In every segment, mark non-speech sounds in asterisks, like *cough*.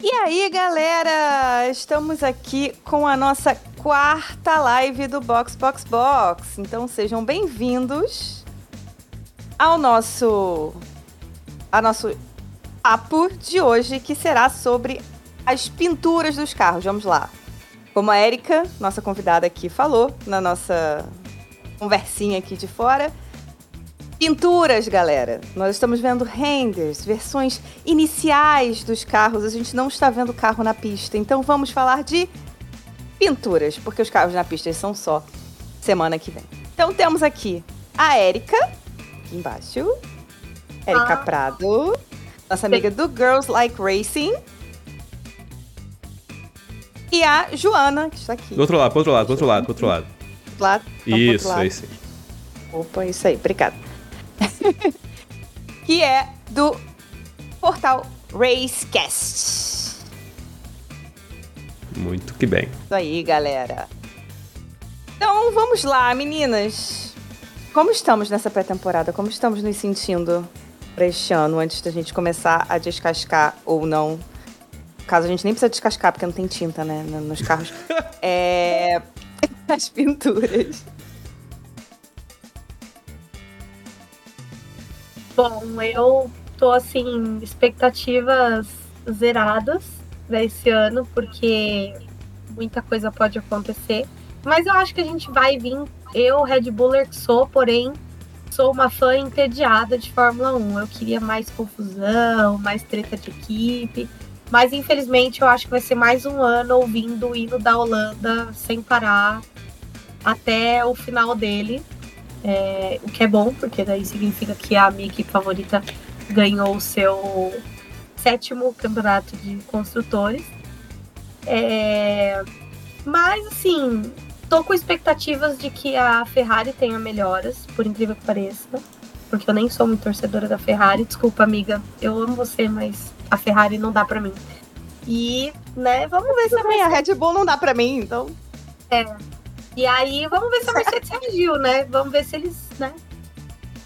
E aí, galera? Estamos aqui com a nossa quarta live do Box Box Box. Então sejam bem-vindos ao nosso a nosso papo de hoje, que será sobre as pinturas dos carros. Vamos lá. Como a Érica, nossa convidada aqui, falou na nossa conversinha aqui de fora, Pinturas, galera. Nós estamos vendo renders, versões iniciais dos carros. A gente não está vendo carro na pista. Então vamos falar de pinturas, porque os carros na pista são só semana que vem. Então temos aqui a Érica, aqui embaixo. Érica Ah. Prado, nossa amiga do Girls Like Racing. E a Joana, que está aqui. Do outro lado, pro outro lado, pro outro lado, pro outro lado. Pro outro Isso, lado. é isso aí. Opa, isso aí, obrigada. *laughs* que é do portal Racecast. Muito que bem. Isso aí, galera. Então, vamos lá, meninas. Como estamos nessa pré-temporada? Como estamos nos sentindo para este ano, antes da gente começar a descascar ou não? Caso, a gente nem precisa descascar, porque não tem tinta, né, no- nos carros. *laughs* é... *laughs* As pinturas. Bom, eu tô assim, expectativas zeradas pra esse ano, porque muita coisa pode acontecer. Mas eu acho que a gente vai vir. Eu, Red Buller que sou, porém, sou uma fã entediada de Fórmula 1. Eu queria mais confusão, mais treta de equipe. Mas infelizmente eu acho que vai ser mais um ano ouvindo o hino da Holanda sem parar até o final dele. É, o que é bom, porque daí significa que a minha equipe favorita ganhou o seu sétimo campeonato de construtores. É, mas assim, tô com expectativas de que a Ferrari tenha melhoras, por incrível que pareça. Porque eu nem sou muito torcedora da Ferrari. Desculpa, amiga. Eu amo você, mas a Ferrari não dá pra mim. E, né, vamos ver se a Também a Red Bull não dá pra mim, então. E aí, vamos ver se a Mercedes reagiu, né? Vamos ver se eles, né?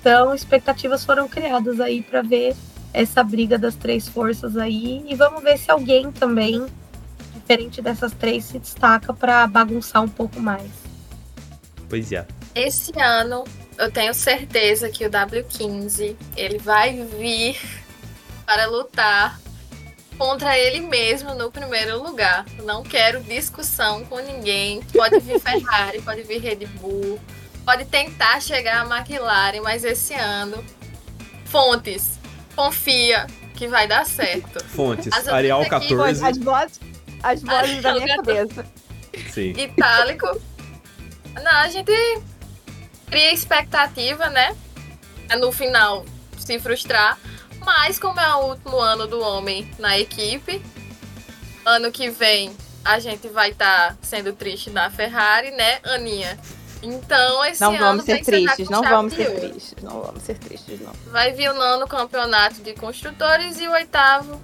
Então, expectativas foram criadas aí para ver essa briga das três forças aí e vamos ver se alguém também, diferente dessas três, se destaca para bagunçar um pouco mais. Pois é. Esse ano eu tenho certeza que o W15 ele vai vir para lutar contra ele mesmo no primeiro lugar. Não quero discussão com ninguém. Pode vir Ferrari, *laughs* pode vir Red Bull, pode tentar chegar a McLaren, mas esse ano fontes confia que vai dar certo. Fontes, As Arial aqui, 14. As vozes, as vozes da minha cabeça. Sim. Itálico. *laughs* Não, a gente cria expectativa, né? É No final se frustrar. Mas como é o último ano do homem na equipe, ano que vem a gente vai estar sendo triste na Ferrari, né, Aninha? Então esse Não ano vamos vai ser tristes, não vamos ser tristes, não vamos ser tristes, não. Vai vir o nono campeonato de construtores e o oitavo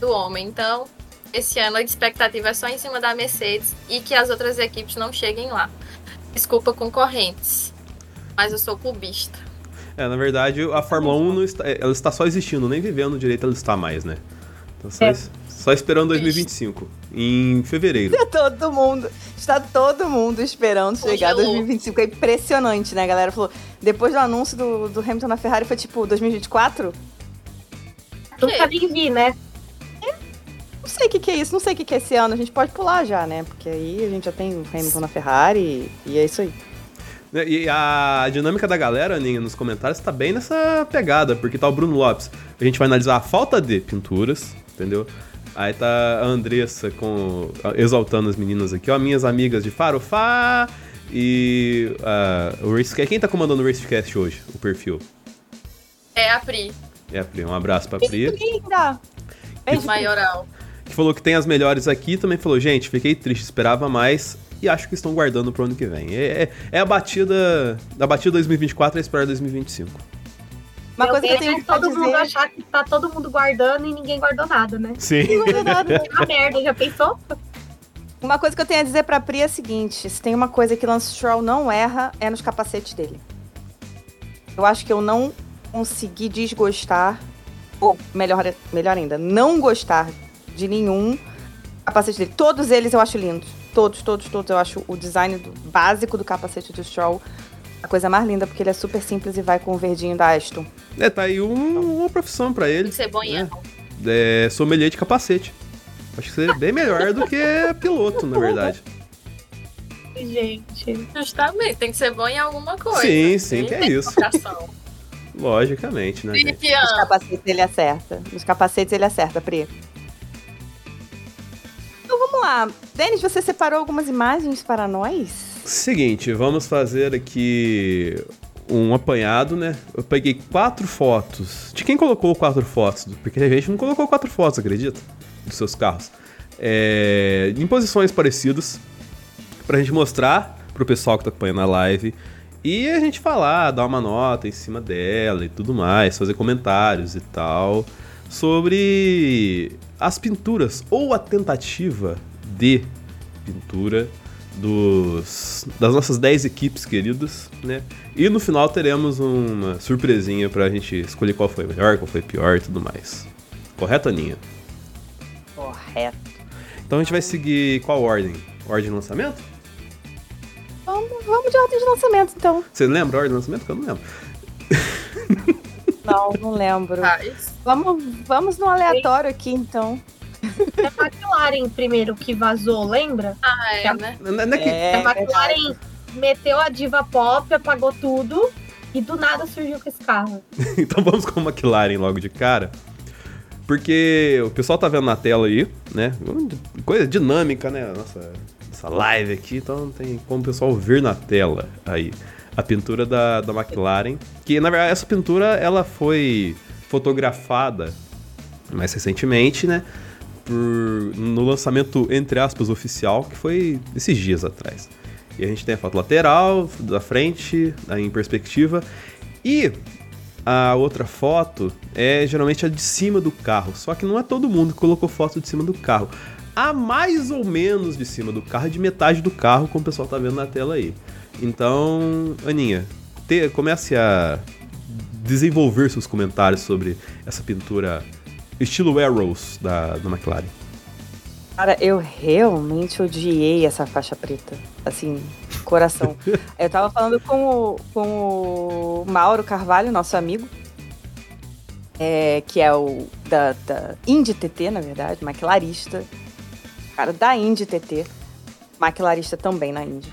do homem. Então, esse ano a expectativa é só em cima da Mercedes e que as outras equipes não cheguem lá. Desculpa, concorrentes. Mas eu sou clubista. É, na verdade, a Fórmula 1 não está, ela está só existindo, nem vivendo direito ela está mais, né? Então, só, É. só esperando 2025, em fevereiro. Todo mundo, está todo mundo esperando chegar Congelou. 2025. É impressionante, né, galera? Falou, depois do anúncio do, do Hamilton na Ferrari, foi tipo 2024? Nunca nem vi, né? Não sei o que, que é isso, não sei o que, que é esse ano. A gente pode pular já, né? Porque aí a gente já tem o Hamilton na Ferrari e é isso aí. Né, E a dinâmica da galera, Aninha, nos comentários, tá bem nessa pegada, porque tá o Bruno Lopes. A gente vai analisar a falta de pinturas, entendeu? Aí tá a Andressa com, exaltando as meninas aqui, ó, minhas amigas de Farofá e ah, o Racecast. Quem tá comandando o Racecast hoje, o perfil? É a Pri, É a Pri, um abraço pra Pri. Linda! Beijo, maioral. Que falou que tem as melhores aqui, também falou, gente, fiquei triste, esperava mais e acho que estão guardando pro ano que vem. É, é- é a batida da batida 2024 e a espera 2025. Uma Meu coisa que eu tenho é pra todo mundo dizer... achar que tá todo mundo guardando e ninguém guardou nada, né? Sim. Não é nada. *laughs* É uma merda, já pensou? Uma coisa que eu tenho a dizer pra Pri é a seguinte: se tem uma coisa que Lance Stroll não erra, é nos capacetes dele. Eu acho que eu não consegui desgostar, ou melhor, melhor ainda, não gostar de nenhum capacete dele. Todos eles eu acho lindos. Todos, todos, todos. Eu acho o design do- básico do capacete do Stroll a coisa mais linda, porque ele é super simples e vai com o verdinho da Aston. É, tá aí um- uma profissão pra Tem ele. que ser bonha. É, sommelier de capacete. Acho que seria bem melhor do que piloto, na verdade. Gente. Justamente, tem que ser bom em alguma coisa. Sim, sim, que é isso. Logicamente, né, gente? Cristiano, capacetes ele acerta. Nos capacetes ele acerta, Pri. Então vamos lá. Denis, você separou algumas imagens para nós? Seguinte, vamos fazer aqui um apanhado, né? Eu peguei quatro fotos. De quem colocou quatro fotos? Porque a gente não colocou quatro fotos, acredita? Dos seus carros. É, em posições parecidas. Pra gente mostrar pro pessoal que tá acompanhando a live. E a gente falar, dar uma nota em cima dela e tudo mais, fazer comentários e tal. Sobre as pinturas ou a tentativa de pintura dos, das nossas 10 equipes queridas, né? E no final teremos uma surpresinha pra gente escolher qual foi melhor, qual foi pior e tudo mais. Correto, Aninha? Correto. Então a gente vai seguir qual ordem? Ordem de lançamento? Vamos, vamos de ordem de lançamento, então. Você lembra a ordem de lançamento? Que eu não lembro. Não, não lembro. faz. Vamos, vamos no aleatório aqui, então. É a McLaren primeiro que vazou, lembra? Ah, é, né? Não é- não é que- É, a McLaren meteu a diva pop, apagou tudo e do nada surgiu com esse carro. *laughs* então vamos com a McLaren logo de cara. Porque o pessoal tá vendo na tela aí, né? Coisa dinâmica, né? Nossa, essa live aqui, então tem como o pessoal ver na tela aí a pintura da, da McLaren. Que na verdade essa pintura ela foi fotografada mais recentemente, né? Por, no lançamento, entre aspas, oficial, que foi esses dias atrás. E a gente tem a foto lateral, da frente, em perspectiva. E a outra foto é geralmente a de cima do carro. Só que não é todo mundo que colocou foto de cima do carro. A mais ou menos de cima do carro, de metade do carro, como o pessoal tá vendo na tela aí. Então, Aninha, te- comece a desenvolver seus comentários sobre essa pintura estilo Arrows da, da McLaren. Cara, eu realmente odiei essa faixa preta. Assim, coração. *laughs* eu tava falando com o, com o Mauro Carvalho, nosso amigo. é, que é o da, da Indy TT, na verdade, maquilarista. Cara, da Indy TT. Maquilarista também na Indy.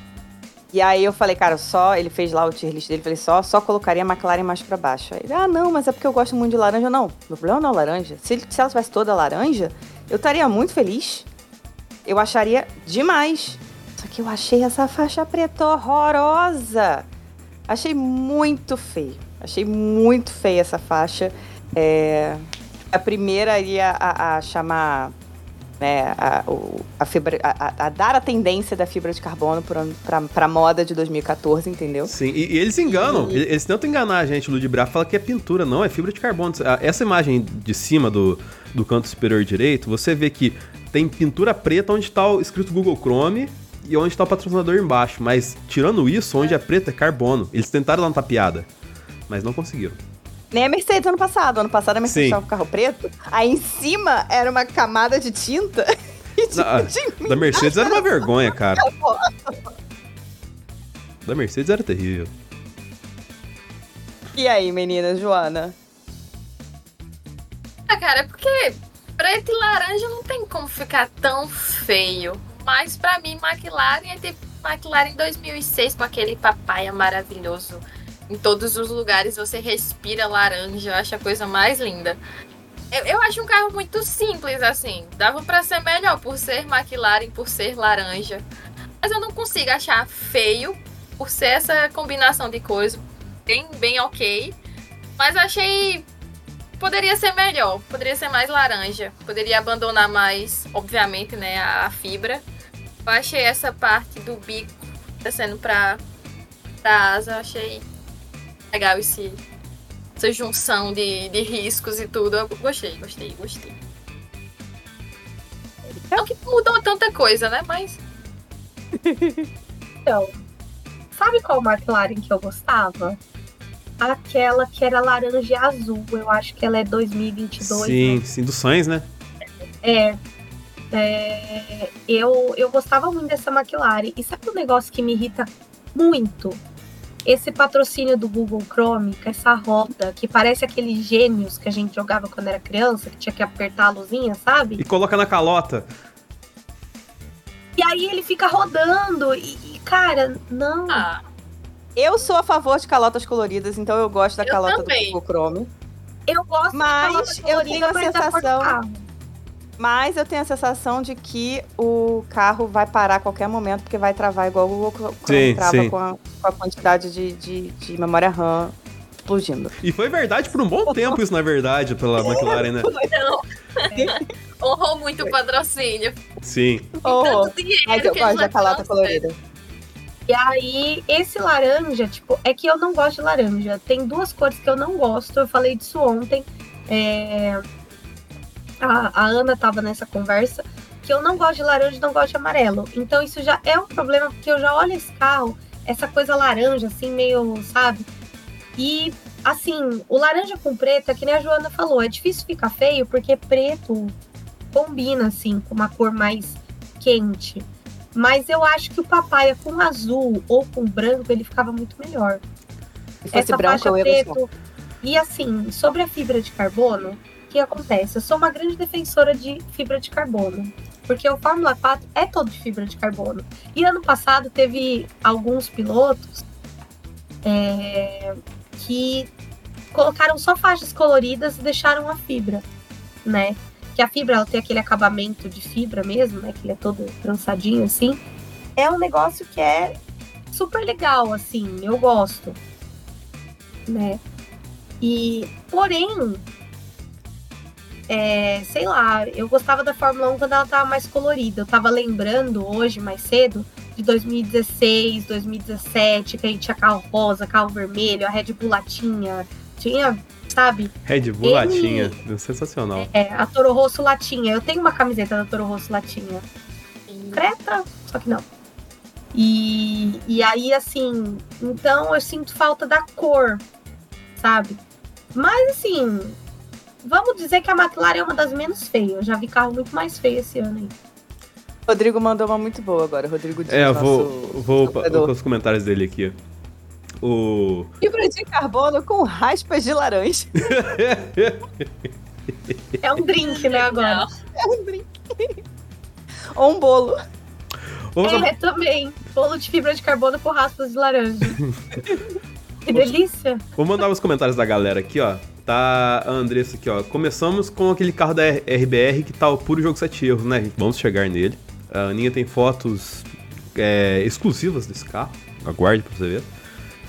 E aí eu falei, cara, só. Ele fez lá o tier list dele, falei, só, só colocaria a McLaren mais pra baixo. Aí ele, ah, não, mas é porque eu gosto muito de laranja. Não, meu problema não é laranja. Se, se ela tivesse toda laranja, eu estaria muito feliz. Eu acharia demais. Só que eu achei essa faixa preta horrorosa. Achei muito feio. Achei muito feia essa faixa. É, a primeira ia a, a chamar né, a, a fibra, a, a- dar a tendência da fibra de carbono para a moda de 2014, entendeu? Sim, e, e eles enganam, eles, eles tentam enganar a gente, o ludibriar, fala que é pintura, não, é fibra de carbono. Ah, Essa imagem de cima do, do canto superior direito, você vê que tem pintura preta onde está escrito Google Chrome e onde está o patrocinador embaixo, mas tirando isso, onde é preto é carbono. Eles tentaram dar uma tapeada, mas não conseguiram. Nem a Mercedes ano passado. Ano passado a Mercedes Sim. estava com carro preto. Aí em cima era uma camada de tinta. *laughs* E de, Da, de da Mercedes era uma vergonha, cara. *laughs* Da Mercedes era terrível. E aí, menina Joana? Ah, cara, é porque preto e laranja não tem como ficar tão feio. Mas pra mim, McLaren é tipo McLaren 2006 com aquele papaya maravilhoso. Em todos os lugares você respira laranja, eu acho a coisa mais linda. Eu, eu acho um carro muito simples, assim. Dava pra ser melhor por ser McLaren, por ser laranja. Mas eu não consigo achar feio por ser essa combinação de cores bem, bem ok. Mas achei poderia ser melhor, poderia ser mais laranja, poderia abandonar mais, obviamente, né, a, fibra. Eu achei essa parte do bico descendo pra, pra asa, achei legal esse, essa junção de, de riscos e tudo. Eu gostei, gostei, gostei. Não que, mudou tanta coisa, né? Mas. *laughs* Então, sabe qual McLaren que eu gostava? Aquela que era laranja e azul. Eu acho que ela é 2022. Sim, né? sim, do Sainz, né? É. é, eu, eu gostava muito dessa McLaren. E sabe um negócio que me irrita muito? Esse patrocínio do Google Chrome, com essa roda, que parece aqueles gênios que a gente jogava quando era criança, que tinha que apertar a luzinha, sabe? E coloca na calota. E aí ele fica rodando. E, e, cara, não. Ah, Eu sou a favor de calotas coloridas, então eu gosto da Eu calota também. do Google Chrome. Eu gosto Mas de eu colorida, tenho a sensação-. Mas eu tenho a sensação de que o carro vai parar a qualquer momento, porque vai travar igual o Google Sim, trava sim. Com, a, com a quantidade de, de, de memória RAM explodindo. E foi verdade por um bom *laughs* tempo isso, na verdade, pela McLaren, né? não. Honrou muito o patrocínio. Sim. Dinheiro mas eu gosto da calota lançam, colorida. E aí, esse laranja, tipo, é que eu não gosto de laranja. Tem duas cores que eu não gosto. Eu falei disso ontem. É, A, a Ana tava nessa conversa. Que eu não gosto de laranja e não gosto de amarelo. Então isso já é um problema, porque eu já olho esse carro, essa coisa laranja, assim, meio, sabe? E, assim, o laranja com preto, é que nem a Joana falou, é difícil ficar feio, porque preto combina, assim, com uma cor mais quente. Mas eu acho que o papaya com azul ou com branco, ele ficava muito melhor. Se fosse Essa branco, faixa eu preto. E assim, sobre a fibra de carbono, que acontece? Eu sou uma grande defensora de fibra de carbono. Porque o Fórmula 4 é todo de fibra de carbono. E ano passado teve alguns pilotos é, que colocaram só faixas coloridas e deixaram a fibra, né? Que a fibra ela tem aquele acabamento de fibra mesmo, né? Que ele é todo trançadinho assim. É um negócio que é super legal, assim, eu gosto, né? E, porém, é, sei lá, eu gostava da Fórmula 1 quando ela tava mais colorida. Eu tava lembrando hoje, mais cedo, de 2016, 2017, que a gente tinha carro rosa, carro vermelho, a Red Bull latinha, tinha, sabe, Red Bull Ele- latinha. Sensacional. é, a Toro Rosso latinha. Eu tenho uma camiseta da Toro Rosso latinha. Creta, só que não. E, e aí, assim, então eu sinto falta da cor, sabe? Mas, assim, vamos dizer que a McLaren é uma das menos feias. Eu já vi carro muito mais feio esse ano aí. Rodrigo mandou uma muito boa agora. Rodrigo Dias, É, eu nosso vou, vou sofredor. com os comentários dele aqui. O. Fibra de carbono com raspas de laranja. É um drink, né, agora? É um drink. Ou um bolo. Vamos É, também. Bolo de fibra de carbono com raspas de laranja. *laughs* que delícia. Vou mandar os comentários da galera aqui, ó. Tá a Andressa aqui, ó. Começamos com aquele carro da RBR que tá o puro jogo 7 erros, né? Vamos chegar nele. A Aninha tem fotos é, exclusivas desse carro. Aguarde pra você ver.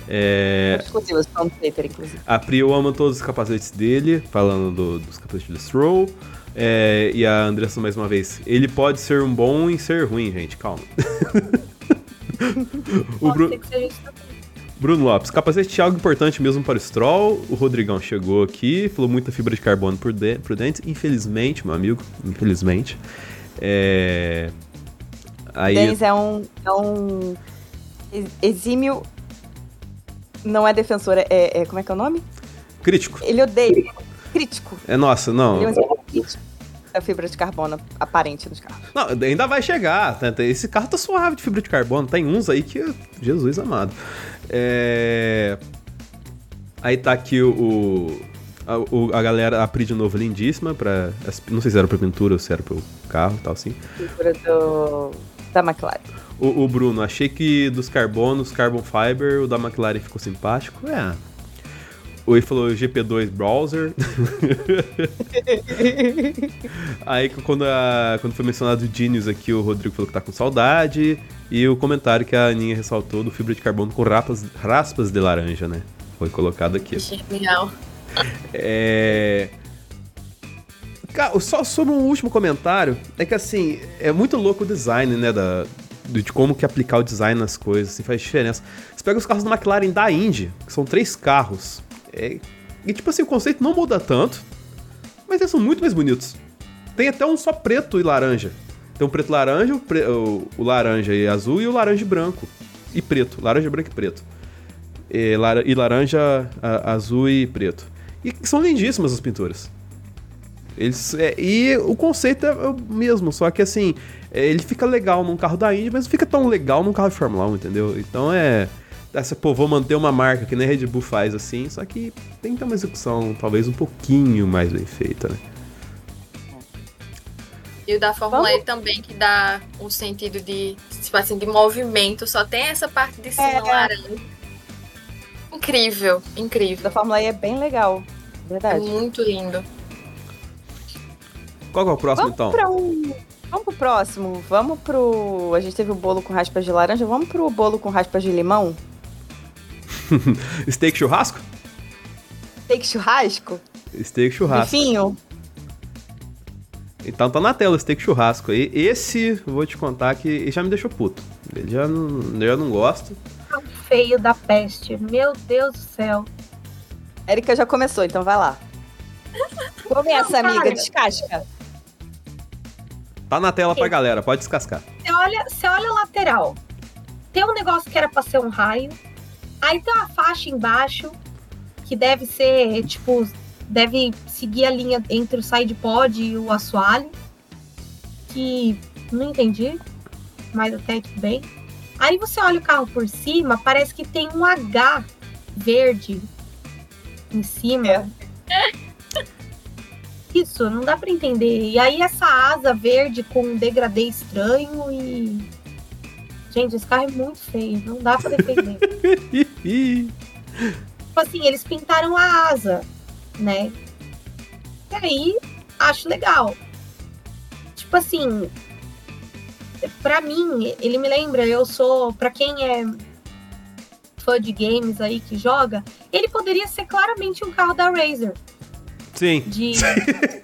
É, Exclusivas, para paper, inclusive. a Prio ama todos os capacetes dele, falando do- dos capacetes de Stroll. É, e a Andressa, mais uma vez, ele pode ser um bom e ser ruim, gente, calma. *laughs* o Pode Bruno Lopes, capacete é algo importante mesmo para o Stroll. O Rodrigão chegou aqui, falou muita fibra de carbono por, de, por dentro. Infelizmente, meu amigo, infelizmente. É... Aí, é um, é um ex- exímio. Não é defensor, é, é- Como é que é o nome? crítico. Ele odeia. Crítico. É nossa, não. Ele é um crítico da fibra de carbono aparente nos carros. Não, ainda vai chegar. tá? Esse carro tá suave de fibra de carbono. Tem uns aí que. Jesus amado. É... Aí tá aqui o. a, o- a galera, a Pri de novo lindíssima. Pra, não sei se era pra pintura ou se era pro carro e tal, assim. Fibra do, da McLaren. O, o Bruno, achei que dos carbonos, Carbon Fiber, o da McLaren ficou simpático. É. O ele falou GP2 Browser. *laughs* Aí quando, a- quando foi mencionado o Genius aqui, o Rodrigo falou que tá com saudade. E o comentário que a Aninha ressaltou do fibra de carbono com rapas, raspas de laranja, né? Foi colocado aqui. Genial. É. Cara, só sobre um último comentário, é que assim, é muito louco o design, né? Da, de como que aplicar o design nas coisas, assim, faz diferença. Você pega os carros da McLaren da Indy, que são três carros, é, e tipo assim, o conceito não muda tanto, mas eles são muito mais bonitos. Tem até um só preto e laranja. Tem o preto e laranja, o, pre- o- o laranja e azul e o laranja e branco. E preto. Laranja, branco e preto. E, lara- e laranja, a- azul e preto. E são lindíssimas as pinturas. Eles, é, e o conceito é o mesmo, só que assim, é, ele fica legal num carro da Indy, mas não fica tão legal num carro de Fórmula 1, entendeu? Então é. Essa, pô, vou manter uma marca que nem a Red Bull faz assim, só que tem que ter uma execução talvez um pouquinho mais bem feita, né? E o da Fórmula Vamos- E também, que dá um sentido de, tipo assim, de movimento. Só tem essa parte de cima É. laranja. Incrível, incrível. Da Fórmula E é bem legal. É Verdade. muito lindo. Qual que é o próximo Vamos então? pra um. Vamos pro próximo. Vamos pro. A gente teve o bolo com raspas de laranja. Vamos pro bolo com raspas de limão? *laughs* Steak churrasco? Steak churrasco? Steak churrasco. Bifinho? Então tá na tela steak churrasco aí. Esse, vou te contar que já me deixou puto. Ele já não, eu já não gosto. Tão feio da peste. Meu Deus do céu. Érica já começou, então vai lá. *laughs* Começa, Não, amiga, descasca. Tá na tela pra galera, pode descascar. Você olha, você olha a lateral. Tem um negócio que era pra ser um raio. Aí tem uma faixa embaixo que deve ser, tipo, deve seguir a linha entre o side pod e o assoalho. Que não entendi, mas até tudo bem. Aí você olha o carro por cima, parece que tem um H verde em cima. É. *laughs* Isso, não dá pra entender. E aí essa asa verde com um degradê estranho e. Gente, esse carro é muito feio, não dá pra defender. *laughs* tipo assim, eles pintaram a asa, né? E aí, acho legal. Tipo assim, pra mim, ele me lembra, eu sou, pra quem é fã de games aí que joga, ele poderia ser claramente um carro da Razer Sim. de. *laughs*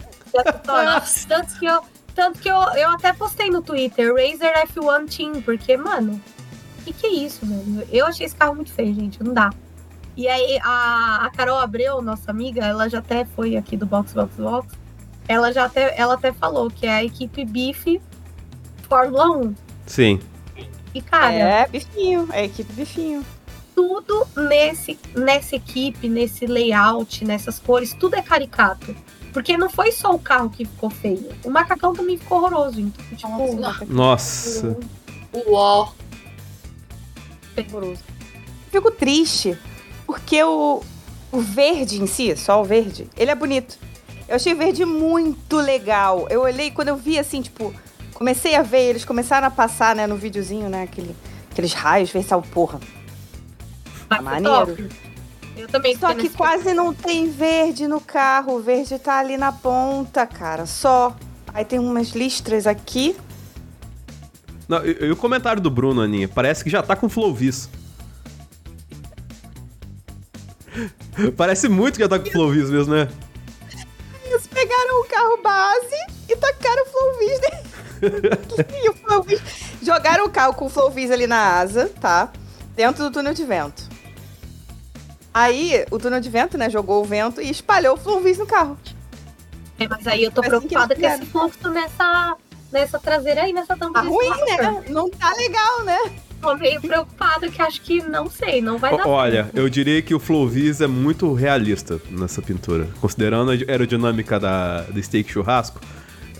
Tanto que, eu, tanto que eu, eu até postei no Twitter, Razer F1 Team, porque, mano, que, que é isso, velho? Eu achei esse carro muito feio, gente, não dá. E aí, a, a Carol Abreu, nossa amiga, ela já até foi aqui do Box Box Box, ela já até, ela até falou que é a equipe Bife Fórmula 1. Sim. E, cara, É, bifinho. É a equipe bifinho. tudo nesse, nessa equipe, nesse layout, nessas cores, tudo é caricato. Porque não foi só o carro que ficou feio. O macacão também ficou horroroso. Então, tipo, Nossa, Nossa. Uó. Horroroso. Fico triste, porque o, o verde em si, só o verde, ele é bonito. Eu achei o verde muito legal. Eu olhei, quando eu vi assim, tipo, comecei a ver, eles começaram a passar, né, no videozinho, né, aquele, aqueles raios, pensava, porra, vai ser maneiro. top. Eu também Só que quase não tem verde no carro. O verde tá ali na ponta, cara. Só. Aí tem umas listras aqui. Não, e, e o comentário do Bruno, Aninha? Parece que já tá com Flowvis. Parece muito que já tá com Flowvis mesmo, né? Eles pegaram o carro base e tacaram o Flowvis nele. *laughs* o Flowvis... Jogaram o carro com o Flowvis ali na asa, tá? Dentro do túnel de vento. Aí, o túnel de vento, né, jogou o vento e espalhou o Flowvis no carro. É, mas aí eu tô assim que preocupada eles com esse fluxo nessa, nessa traseira aí, nessa tampa Tá de ruim, né? Não tá legal, né? Tô meio preocupada que acho que, não sei, não vai O- dar Olha, certo. eu diria que o Flowvis é muito realista nessa pintura. Considerando a aerodinâmica da, do steak churrasco,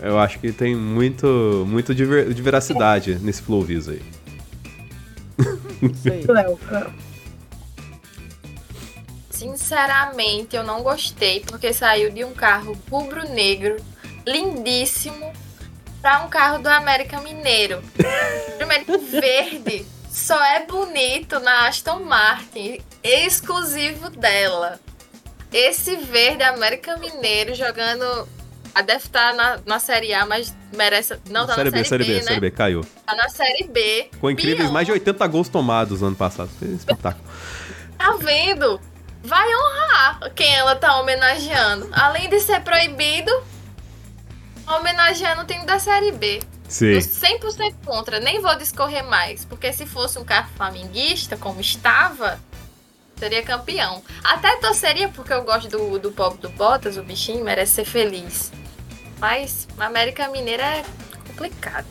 eu acho que tem muito, muito de, ver- de veracidade nesse Flowvis aí. Isso *laughs* aí. Sinceramente, eu não gostei, porque saiu de um carro rubro-negro, lindíssimo, pra um carro do América Mineiro. *laughs* Primeiro verde só é bonito na Aston Martin, exclusivo dela. Esse verde América Mineiro jogando. A deve estar na, na Série A, mas merece. Não, tá série na B, série B, né? série B, caiu. Tá na Série B. Com incríveis Pior. mais de 80 gols tomados no ano passado. Foi espetáculo. Tá vendo? Vai honrar quem ela tá homenageando. Além de ser proibido, homenageando o time da Série B. Sim. Eu 100% contra, nem vou discorrer mais. Porque se fosse um carro flamenguista, como estava, seria campeão. Até torceria, porque eu gosto do, do pobre do Bottas, o bichinho merece ser feliz. Mas a América Mineira é complicado.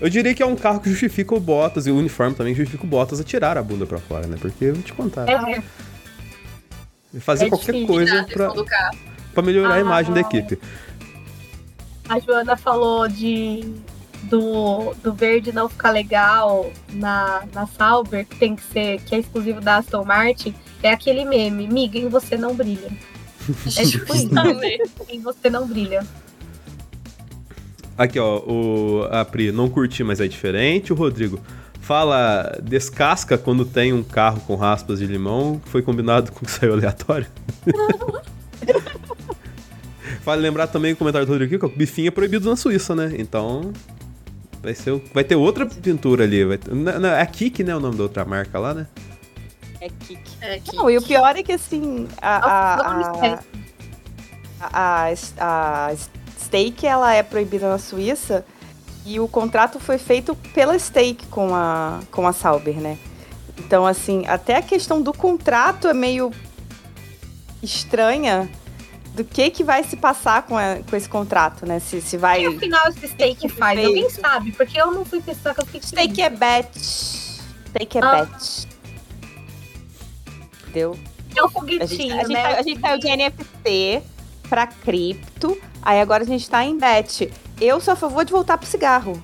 Eu diria que é um carro que justifica o Bottas e o uniforme também justifica o Bottas a tirar a bunda pra fora, né? Porque eu vou te contar. É, Fazer é qualquer coisa pra, pra melhorar a Ah. imagem da equipe. A Joana falou de do, do verde não ficar legal na, na Sauber, que tem que ser, que é exclusivo da Aston Martin, é aquele meme, miga, em você não brilha. É tipo isso, *laughs* em você não brilha. Aqui, ó, o, a Pri, não curti, mas é diferente. O Rodrigo fala, descasca quando tem um carro com raspas de limão, que foi combinado com o que saiu aleatório. *laughs* vale lembrar também o comentário do Rodrigo aqui, que o bifinho é proibido na Suíça, né? Então, vai, ser, vai ter outra pintura ali. Vai ter, não, não, é Kik, né, o nome da outra marca lá, né? É kick. É Não, e o pior é que assim, a, a, a, a, a Stake ela é proibida na Suíça e o contrato foi feito pela Stake com a, com a Sauber, né? Então, assim, até a questão do contrato é meio estranha do que que vai se passar com, a- com esse contrato, né? Se, se vai... E afinal esse steak faz? Feito. Alguém sabe? Porque eu não fui pesquisar que eu fiquei Stake é bet. Stake é Ah. bet. Entendeu? É um A gente, foguetinho, a gente, né? saiu- a gente saiu de NFT pra cripto, aí agora a gente tá em bet. Eu sou a favor de voltar pro cigarro.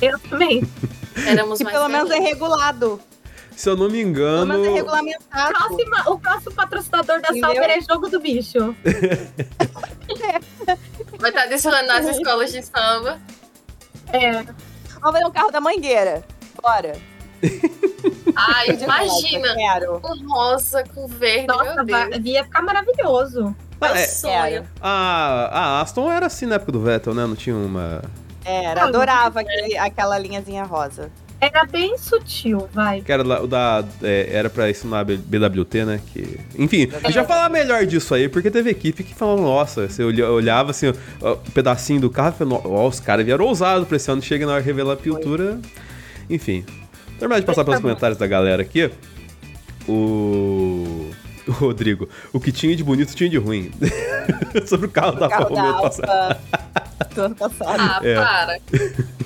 Eu também. *laughs* éramos Que mais pelo menos é felizes. regulado. Se eu não me engano. menos é regulamentado. Próxima, o próximo patrocinador da? Sauber é Jogo do Bicho. *laughs* Vai estar desfilando nas escolas de samba. É, Vamos ver um carro da mangueira. Bora. *laughs* Ai, De imagina. rosa, Quero. Com rosa, com verde, nossa, meu Deus. vai- ia ficar maravilhoso. Meu É, sonho. A, a Aston era assim na época do Vettel, né? Não tinha uma. Era, Ah, adorava aquele- aquela linhazinha rosa. Era bem sutil, vai. Que era o da. é, era pra ensinar BWT, né? Que, enfim, eu já falar melhor disso aí, porque teve equipe que falou, nossa, você olha- olhava assim, o pedacinho do carro e falou, ó, os caras vieram ousados pra esse ano, chega na hora de revelar a pintura. Enfim. Terminar de passar pelos comentários da galera aqui. O. *laughs* O Rodrigo, o que tinha de bonito tinha de ruim. *laughs* Sobre o carro da carro Romeo da do ano passado. Ah, É. para. *laughs*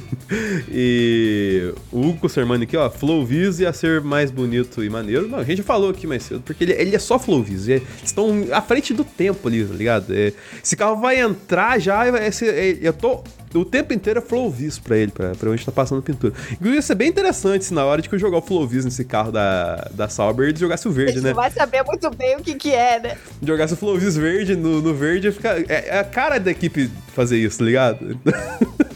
E o Hugo Sermani aqui, ó, Flowvis ia ser mais bonito e maneiro. Não, a gente já falou aqui mais cedo, porque ele, ele é só Flowvis. Eles estão à frente do tempo ali, tá ligado? É, esse carro vai entrar já, e ser, é, eu tô o tempo inteiro é Flowvis pra ele, pra, pra onde tá passando pintura. Inclusive, ia ser bem interessante se na hora de que eu jogar o Flowvis nesse carro da, da Sauber, ele jogasse o A verde, gente né? não vai saber muito bem o que que é, né? Jogasse o Flowvis verde no, no verde, ia ficar, é, é a cara da equipe fazer isso, tá ligado? *laughs*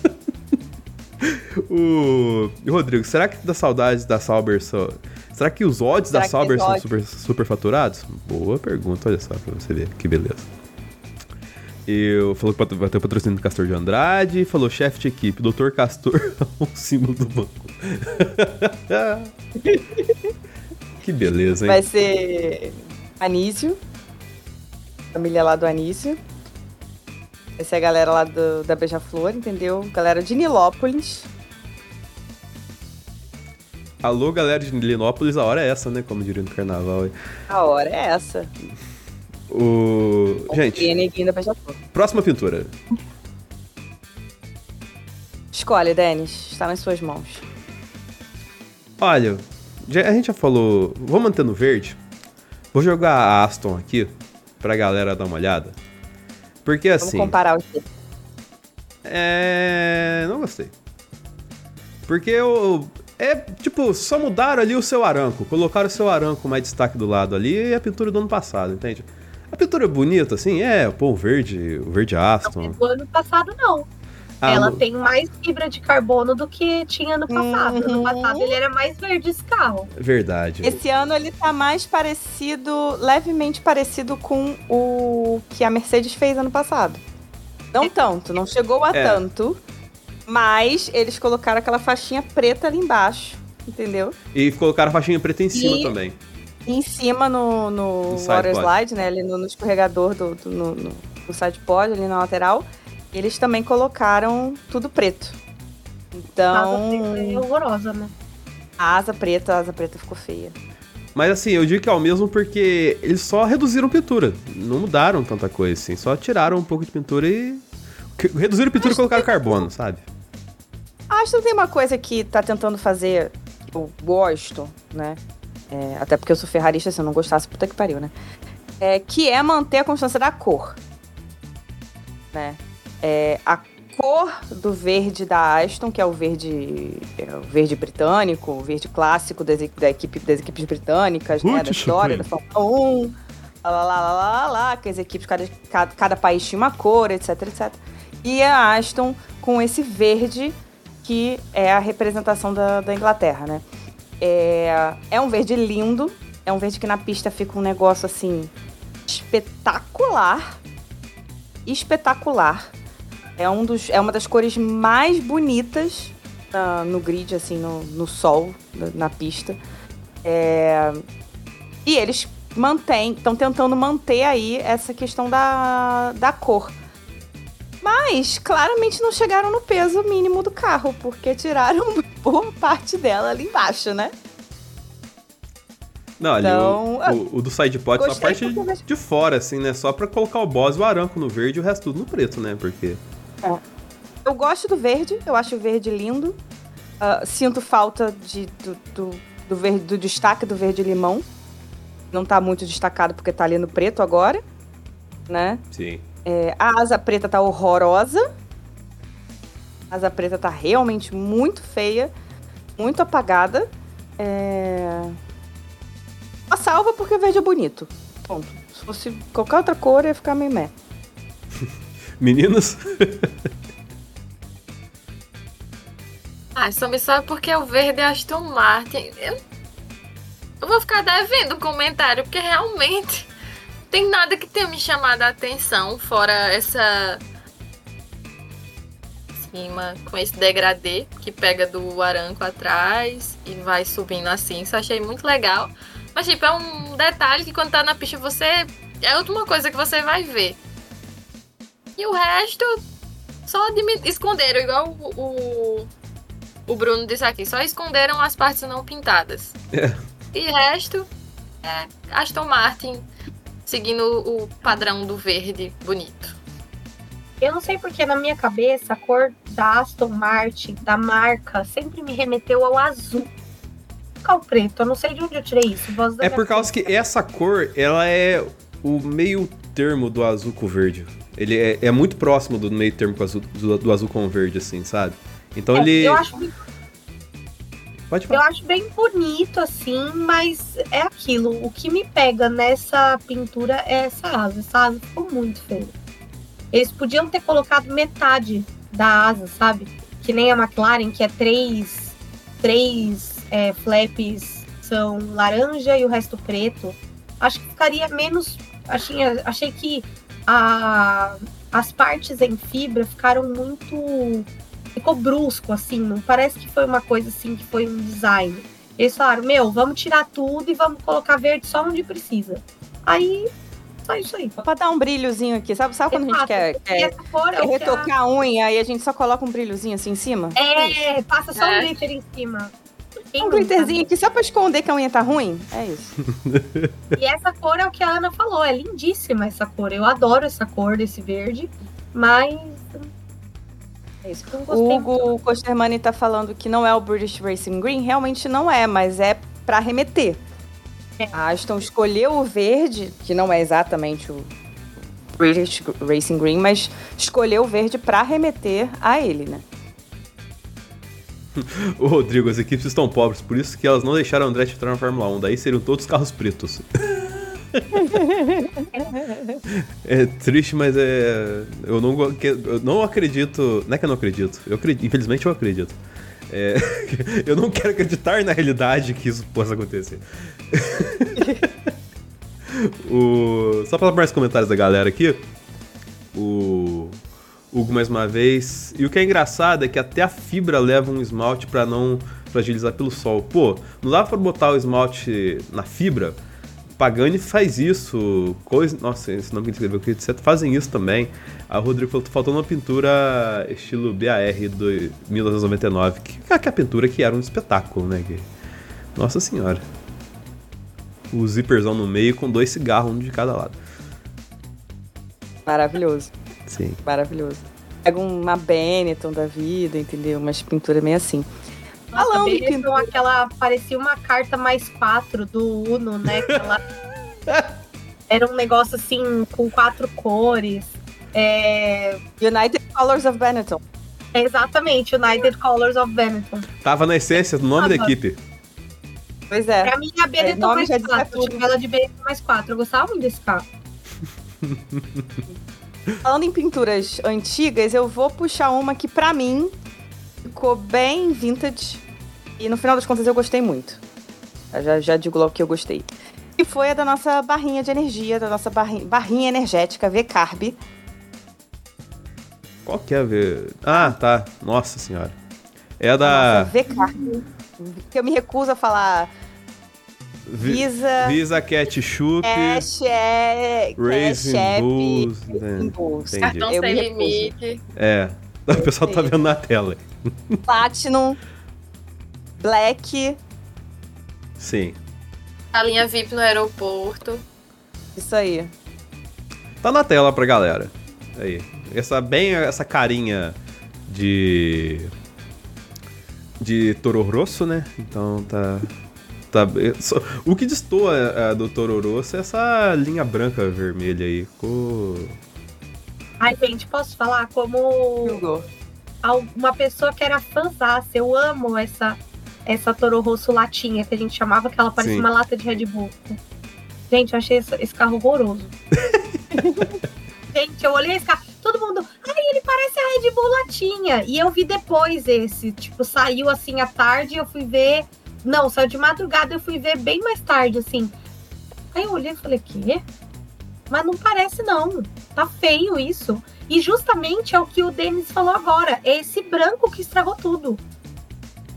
o Rodrigo, será que das saudades da Sauber só. Será que os odds Será da Sauber são super, super faturados? Boa pergunta, olha só, pra você ver que beleza. Eu falou que vai ter o patrocínio do Castor de Andrade, falou chefe de equipe, Dr. Castor, *laughs* um símbolo do banco. *laughs* que beleza, hein? Vai ser Anísio. Família lá do Anísio. Vai ser a galera lá do, da Beija-Flor, entendeu? Galera de Nilópolis. Alô, galera de Linópolis, a hora é essa, né? Como diria no carnaval. A hora é essa. O... Gente, próxima pintura. Escolhe, Denis. Está nas suas mãos. Olha, a gente já falou. Vou manter no verde. Vou jogar a Aston aqui pra galera dar uma olhada. Porque Vamos assim. comparar os dois. É. Não gostei. Porque eu. É, tipo, só mudaram ali o seu aranco. Colocaram o seu aranco mais destaque do lado ali e a pintura do ano passado, entende? A pintura é bonita, assim, é, pô, o verde, o verde Aston. Do ano passado, não. Ah, Ela no- tem mais fibra de carbono do que tinha no passado. No Uhum. passado ele era mais verde esse carro. Verdade. Esse ano ele tá mais parecido, levemente parecido com o que a Mercedes fez ano passado. Não tanto, não chegou a É. tanto, mas eles colocaram aquela faixinha preta ali embaixo, entendeu? E colocaram a faixinha preta em cima E- também. E em cima no, no, No water slide, né, ali no, no escorregador do, do no, no, no side pod, ali na lateral, eles também colocaram tudo preto. Nada é Então, horrorosa, né? a asa preta, a asa preta ficou feia. Mas assim, eu digo que é o mesmo porque eles só reduziram pintura. Não mudaram tanta coisa, assim. Só tiraram um pouco de pintura e. que- Reduziram pintura e colocaram carbono, sabe? A Aston tem uma coisa que tá tentando fazer, que eu gosto, né? É, até porque eu sou ferrarista, se eu não gostasse, puta que pariu, né? É, que é manter a constância da cor. Né? É, a cor do verde da Aston, que é o verde, é, o verde britânico, o verde clássico das, da equipe, das equipes britânicas, né? Da história, da Fórmula 1, lá, lá, lá, lá, lá, lá, que as equipes, cada, cada, cada país tinha uma cor, etc, etc. E a Aston com esse verde que é a representação da, da Inglaterra, né? É, é um verde lindo, é um verde que na pista fica um negócio assim espetacular, espetacular. É, um dos, é uma das cores mais bonitas uh, no grid, assim, no, no sol, na pista. É, e eles mantêm, estão tentando manter aí essa questão da, da cor. Mas claramente não chegaram no peso mínimo do carro, porque tiraram *laughs* boa parte dela ali embaixo, né? Não, ali então, o, o, o, do sidepod só a parte de fora, assim, né? Só pra colocar o boss e o aranco no verde e o resto tudo no preto, né? Porque. É. Eu gosto do verde, eu acho o verde lindo. Uh, sinto falta de, do, do, do, verde, do destaque do verde limão. Não tá muito destacado porque tá ali no preto agora, né? Sim. É, a asa preta tá horrorosa. A asa preta tá realmente muito feia, muito apagada. É... A salva porque o verde é bonito. Ponto. Se fosse qualquer outra cor, ia ficar meio meh. *laughs* Meninas? *laughs* ah, só me sabe porque o verde é Aston Martin. Eu... eu vou ficar devendo um comentário, porque realmente tem nada que tenha me chamado a atenção, fora essa cima com esse degradê que pega do aranco atrás e vai subindo assim. Isso achei muito legal. Mas, tipo, é um detalhe que quando tá na pista você. É a última coisa que você vai ver. E o resto. Só esconderam, igual o, o, o Bruno disse aqui. Só esconderam as partes não pintadas. É. E o resto. É Aston Martin seguindo o padrão do verde bonito. Eu não sei porque na minha cabeça a cor da Aston Martin, da marca, sempre me remeteu ao azul. Qual preto? Eu não sei de onde eu tirei isso. é por causa que essa cor, ela é o meio termo do azul com o verde. Ele é, é muito próximo do meio termo azul, do, do, azul com o verde, assim, sabe? Então é, ele. Eu acho Pode falar. Eu acho bem bonito, assim, mas é aquilo. O que me pega nessa pintura é essa asa. Essa asa ficou muito feia. Eles podiam ter colocado metade da asa, sabe? Que nem a McLaren, que é três, três é, flaps são laranja e o resto preto. Acho que ficaria menos. Achei, achei que a, as partes em fibra ficaram muito ficou brusco, assim, não parece que foi uma coisa assim que foi um design. Eles falaram, meu, vamos tirar tudo e vamos colocar verde só onde precisa. Aí, só isso aí. Pra dar um brilhozinho aqui, sabe, sabe quando Exato. a gente quer, quer, quer retocar a... unha e a gente só coloca um brilhozinho assim em cima? É, passa só é. um glitter em cima. um glitterzinho aqui só pra esconder que a unha tá ruim? É isso. *laughs* *laughs* e essa cor é o que a Ana falou, é lindíssima essa cor. Eu adoro essa cor desse verde, mas é isso. O Hugo Costermani tá falando que não é o British Racing Green. Realmente não é, mas é para remeter. É. A Aston escolheu o verde, que não é exatamente o British Racing Green, mas escolheu o verde para remeter a ele, né? *laughs* o Rodrigo, as equipes estão pobres, por isso que elas não deixaram o André entrar na Fórmula 1. Daí seriam todos carros pretos. *laughs* é triste, mas é. Eu não, eu não acredito. Não é que eu não acredito. Eu acredito. Infelizmente eu acredito. É, *laughs* eu não quero acreditar na realidade que isso possa acontecer. *laughs* o, só para mais comentários da galera aqui. O Hugo mais uma vez. E o que é engraçado é que até a fibra leva um esmalte para não fragilizar pelo sol. Pô, não dá pra botar o esmalte na fibra? Pagani faz isso, coisa, nossa, esse nome que ele escreveu, que etc, fazem isso também. A Rodrigo falou faltou uma pintura estilo BAR do 1999, que, que é a pintura que era um espetáculo, né? Que, nossa senhora. O zíperzão no meio com dois cigarros, um de cada lado. Maravilhoso. Sim. Maravilhoso. Pega uma Benetton da vida, entendeu? Umas pinturas meio assim. Em Benetton, pintura. aquela parecia uma carta mais quatro do Uno, né? *laughs* Aquela... Era um negócio assim com quatro cores. É... United Colors of Benetton. é Exatamente, United Colors of Benetton. Tava na essência do nome da equipe. Pois é. Pra mim, a Benetton nome mais diz quatro. Eu ela de Benetton mais quatro. Eu gostava muito desse carro. *laughs* Falando em pinturas antigas, eu vou puxar uma que pra mim ficou bem vintage. E no final das contas eu gostei muito. Eu já, já digo logo que eu gostei. E foi a da nossa barrinha de energia, da nossa barrinha, barrinha energética V-Carb. Qual que é a ver? Ah, tá. Nossa senhora. É a da V-Carb. Que eu me recuso a falar Vi- Visa, Visa Ketchup, Cash, é, Racing Cash App, Bulls. Entendi. Cartão sem limite. É. *laughs* O pessoal tá vendo na tela. Platinum, Black, Sim. A linha VIP no aeroporto. isso aí. Tá na tela pra galera. Aí. Essa bem essa carinha de de Toro Rosso, né? Então tá tá só- o que destoa eh, do Toro Rosso é essa linha branca vermelha aí. Ficou Ai, gente, posso falar como Hugo. uma pessoa que era fãzaça. Eu amo essa, essa Toro Rosso latinha, que a gente chamava, que ela parecia Sim. uma lata de Red Bull. Gente, eu achei esse, esse carro horroroso. *laughs* gente, eu olhei esse carro, todo mundo, ai, ele parece a Red Bull latinha. E eu vi depois esse, tipo, saiu assim à tarde, eu fui ver. Não, saiu de madrugada, eu fui ver bem mais tarde, assim. Aí eu olhei e falei, quê? Mas não parece, não. Tá feio isso. E justamente é o que o Denis falou agora. É esse branco que estragou tudo.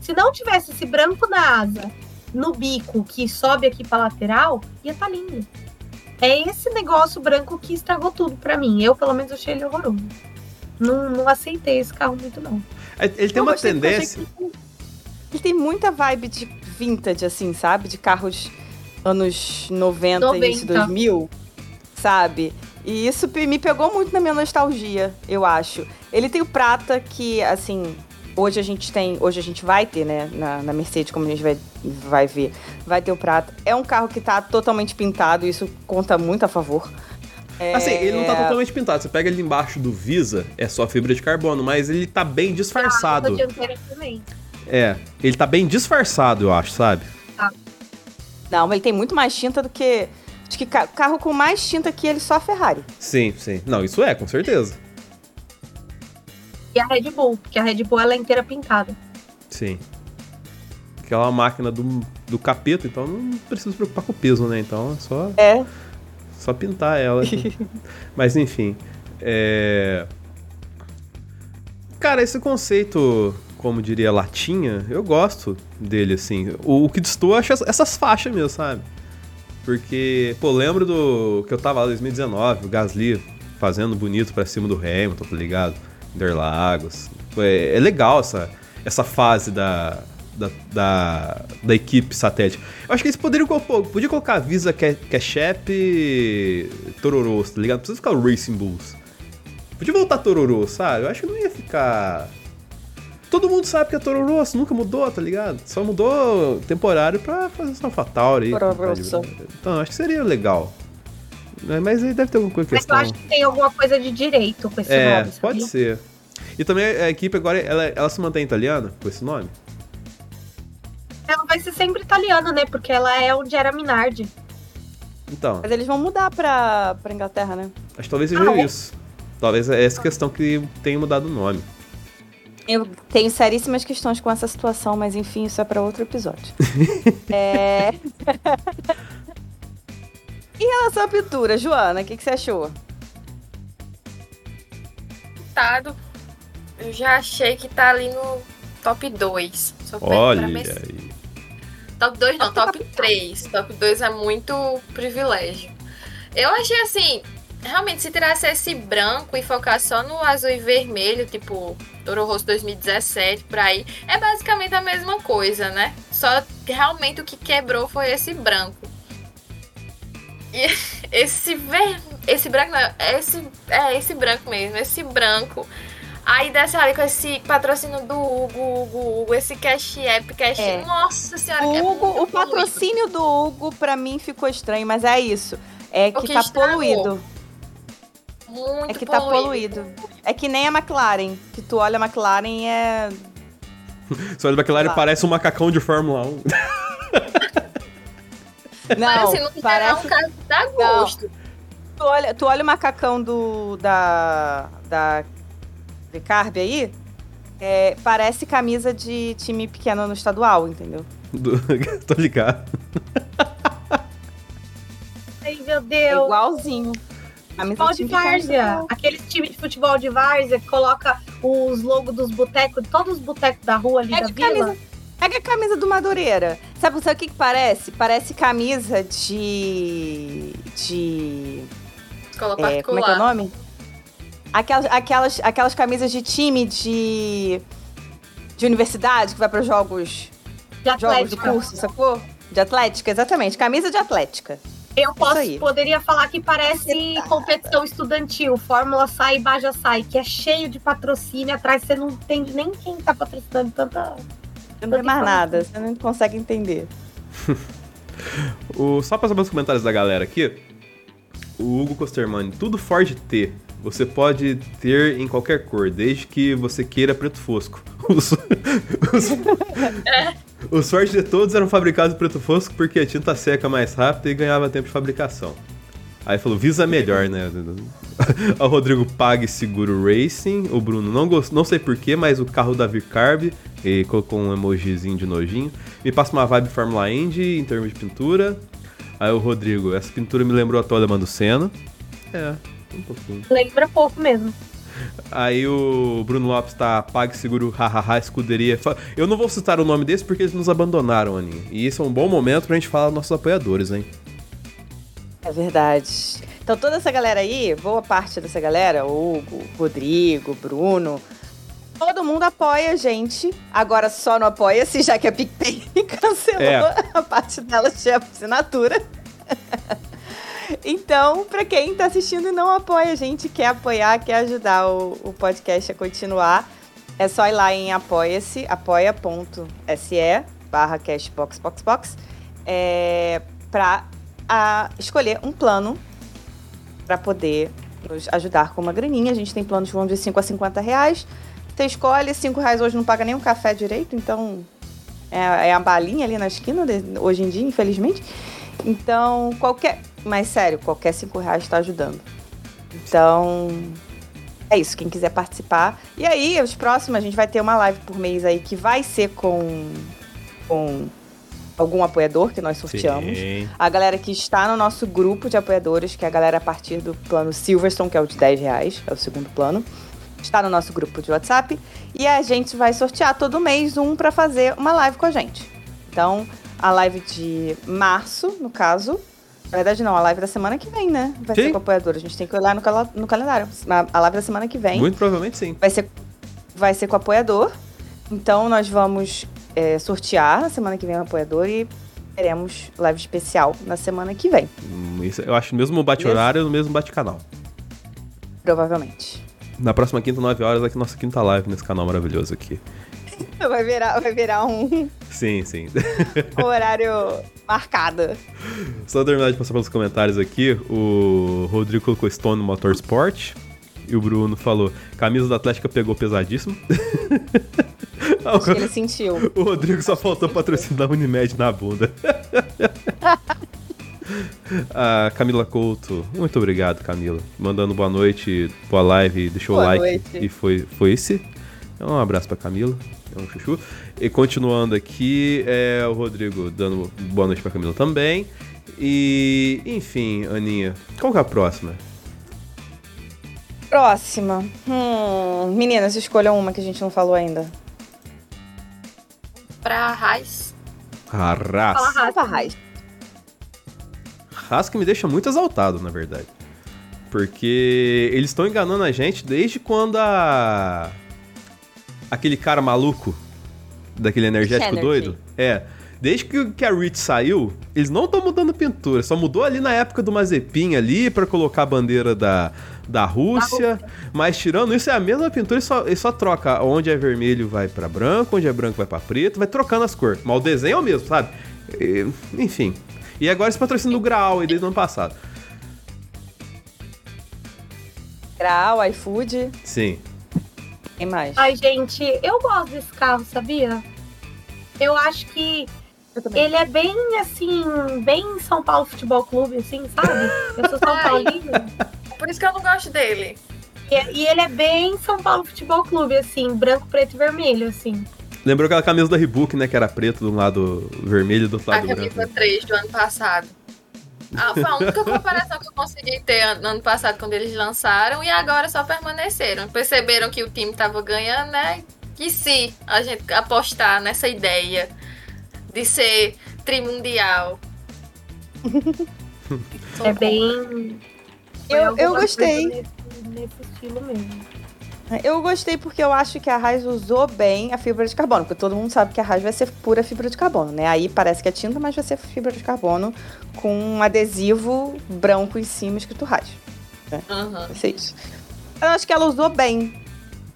Se não tivesse esse branco na asa, no bico que sobe aqui pra lateral, ia tá lindo. É esse negócio branco que estragou tudo pra mim. Eu, pelo menos, achei ele horroroso. Não, não aceitei esse carro muito, não. Ele tem uma tendência. que Ele tem muita vibe de vintage, assim, sabe? De carros anos 90, 90. início 2000, sabe? E isso me pegou muito na minha nostalgia, eu acho. Ele tem o prata, que, assim, hoje a gente tem, hoje a gente vai ter, né, na, na Mercedes, como a gente vai, vai ver, vai ter o prata. É um carro que tá totalmente pintado, isso conta muito a favor. É, Assim, ele não tá totalmente pintado. Você pega ele embaixo do Visa, é só fibra de carbono, mas ele tá bem A disfarçado. É, ele tá bem disfarçado, eu acho, sabe? Não, ele tem muito mais tinta do que... Acho que ca- carro com mais tinta que ele, só a Ferrari. Sim, sim. Não, isso é, com certeza. E a Red Bull, porque a Red Bull ela é inteira pintada. Sim. Aquela máquina do, do capeta, então não precisa se preocupar com o peso, né? Então é só, É, só pintar ela. *laughs* Mas enfim. É... Cara, esse conceito, como diria latinha, eu gosto dele, assim. O, o que destoa, acho ess- essas faixas mesmo, sabe? Porque, pô, lembro do que eu tava lá em 2019, o Gasly fazendo bonito pra cima do Hamilton, tá ligado? Interlagos. É, é legal essa, essa fase da, da, da, da equipe satélite. Eu acho que eles poderiam podia colocar Visa, Ca- Cachep e Tororô, tá ligado? Não precisa ficar o Racing Bulls. Podia voltar Tororô, sabe? Eu acho que não ia ficar. Todo mundo sabe que é Tororô, nunca mudou, tá ligado? Só mudou temporário pra fazer essa Fatauri. aí. Então, eu acho que seria legal. Né, Mas aí deve ter alguma coisa Mas eu acho que tem alguma coisa de direito com esse É, nome. pode sabia? ser. E também a equipe agora, ela, ela se mantém italiana com esse nome? Ela vai ser sempre italiana, né? Porque ela é onde era Minardi. Então, mas eles vão mudar pra, pra Inglaterra, né? acho que talvez seja Ah, é? isso. Talvez é essa questão que tenha mudado o nome. Eu tenho seríssimas questões com essa situação, mas enfim, isso é pra outro episódio. *laughs* é... *laughs* em relação à pintura, Joana, o que, que você achou? Pintado. Eu já achei que tá ali no top 2. Só perto Olha pra Mercedes. aí. Top 2 não, top 3. Top 2 é muito privilégio. Eu achei assim, realmente, se tirasse esse branco e focar só no azul e vermelho, tipo Toro Rosso 2017, por aí, é basicamente a mesma coisa, né? Só que realmente o que quebrou foi esse branco. E *laughs* esse ver... esse branco não, esse é esse branco mesmo, esse branco Aí desce ali com esse patrocínio do Hugo, Hugo, Hugo, esse Cash App, Cash. É. Nossa senhora, O, é Hugo, muito o patrocínio do Hugo, pra mim, ficou estranho, mas é isso. É que que tá poluído. Muito É que tá poluído. É que nem a McLaren. Que tu olha a McLaren e é. *laughs* Você olha aquela área Claro. parece um macacão de Fórmula 1. Mas Não, assim, não parece. não, cara, dá gosto. Tu olha, tu olha o macacão do. da. da. Vicarbe aí. é, parece camisa de time pequeno no estadual, entendeu? Do- *laughs* Tô ligado. Ai, meu É Deus. igualzinho. Futebol de várzea. Aquele time de futebol de várzea que coloca os logos dos botecos, todos os botecos da rua ali É da de vila. camisa. Pega a camisa do Madureira. Sabe, sabe o que, que parece? Parece camisa de. de. Escola é, particular. como é que é o nome? Aquelas, aquelas, aquelas camisas de time de. de universidade que vai para jogos, de jogos do atlética. curso, sacou? De atlética, exatamente. Camisa de atlética. Eu posso, poderia falar que parece competição estudantil, Fórmula Sai e Baja Sai, que é cheio de patrocínio atrás, você não entende nem quem tá patrocinando tanta. Não tem mais nada, você não consegue entender. *laughs* O, só pra saber os comentários da galera aqui. O Hugo Costermani, tudo Ford T. Você pode ter em qualquer cor, desde que você queira preto fosco. *laughs* Os, os, *laughs* os Ford de todos eram fabricados preto fosco porque a tinta seca mais rápida e ganhava tempo de fabricação. Aí falou, visa melhor, né? *laughs* o Rodrigo Pague Seguro Racing. O Bruno não gost... não sei porquê, mas o carro da Vicarb, e colocou um emojizinho de nojinho. Me passa uma vibe Fórmula Indy em termos de pintura. Aí o Rodrigo, essa pintura me lembrou a Toleman do Senna. É, um pouquinho. Lembra pouco mesmo. Aí o Bruno Lopes tá Pague Seguro Hahaha Escuderia. Eu não vou citar o nome desse porque eles nos abandonaram, Aninha. E esse é um bom momento pra gente falar dos nossos apoiadores, hein? É verdade. Então toda essa galera aí, boa parte dessa galera, Hugo, Rodrigo, Bruno, todo mundo apoia a gente. Agora só não apoia-se, já que a PicPay *laughs* cancelou É. a parte dela de assinatura. *laughs* Então, pra quem tá assistindo e não apoia a gente, quer apoiar, quer ajudar o, o podcast a continuar, é só ir lá em apoia-se, apoia.se barra cashboxboxbox, é, pra a escolher um plano para poder nos ajudar com uma graninha. A gente tem planos que vão de 5 a 50 reais. Você escolhe, 5 reais hoje não paga nem um café direito, então é, é a balinha ali na esquina de- hoje em dia, infelizmente. Então, qualquer. Mas sério, qualquer 5 reais está ajudando. Então. É isso, quem quiser participar. E aí, os próximos, a gente vai ter uma live por mês aí que vai ser com, com algum apoiador que nós sorteamos. Sim. A galera que está no nosso grupo de apoiadores, que é a galera a partir do plano Silverstone, que é o de 10 reais, é o segundo plano, está no nosso grupo de WhatsApp. E a gente vai sortear todo mês um para fazer uma live com a gente. Então, a live de março, no caso. Na verdade, não, a live da semana que vem, né? Vai Sim. ser com o apoiador. A gente tem que olhar no, cala- no calendário. A, live da semana que vem Muito provavelmente sim. vai ser, vai ser com o apoiador. Então nós vamos é, sortear na semana que vem o apoiador e teremos live especial na semana que vem, Hum, isso- eu acho mesmo bate-horário no mesmo bate-canal. provavelmente. Na próxima quinta, 9 horas, aqui nossa quinta live nesse canal maravilhoso aqui. *laughs* Vai virar, vai virar um Sim, sim. *laughs* horário marcado. Só terminar de passar pelos comentários aqui, o Rodrigo colocou Stone Motorsport e o Bruno falou: camisa da Atlética pegou pesadíssimo. *laughs* Acho que ele sentiu. O Rodrigo só faltou patrocínio da Unimed na bunda. *laughs* A Camila Couto, muito obrigado, Camila. Mandando boa noite, boa live, deixou o like. noite. E foi, foi esse. Então, um abraço pra Camila, é um chuchu. E continuando aqui, é o Rodrigo dando boa noite pra Camila também. E, enfim, Aninha, qual que é a próxima? Próxima. Hum, meninas, escolham uma que a gente não falou ainda. Pra Raiz. A raça. Fala rápido. Reis. Raça que me deixa muito exaltado, na verdade. Porque eles estão enganando a gente desde quando a. Aquele cara maluco daquele energético Energy. doido. É. Desde que, que a Rich saiu, eles não estão mudando pintura. Só mudou ali na época do Mazepin ali pra colocar a bandeira da, da Rússia, mas tirando isso é a mesma pintura e só, e só troca onde é vermelho vai pra branco, onde é branco vai pra preto, vai trocando as cores, mas o desenho é o mesmo, sabe? E, enfim. E agora esse patrocínio do Graal aí desde o ano passado. Grau, iFood, Sim. Quem mais? Ai, gente, eu gosto desse carro, sabia? Eu acho que ele é bem assim, bem São Paulo Futebol Clube, assim, sabe? Eu sou São. *laughs* Paulina. Por isso que eu não gosto dele. E, e ele é bem São Paulo Futebol Clube, assim, branco, preto e vermelho, assim. Lembrou aquela camisa da Reebok, né? Que era preto de um lado vermelho do outro A lado branco. camisa 3 do ano passado. Ah, foi a única comparação que eu consegui ter an- no ano passado, quando eles lançaram, e agora só permaneceram. Perceberam que o time tava ganhando, né? E se a gente apostar nessa ideia de ser trimundial? *laughs* É bem. Eu, eu gostei. Nesse, nesse estilo mesmo. Eu gostei porque eu acho que a Raiz usou bem a fibra de carbono, porque todo mundo sabe que a Raiz vai ser pura fibra de carbono, né? Aí parece que é tinta, mas vai ser fibra de carbono com um adesivo branco em cima escrito Raiz. Uhum. Vai ser isso. Eu acho que ela usou bem.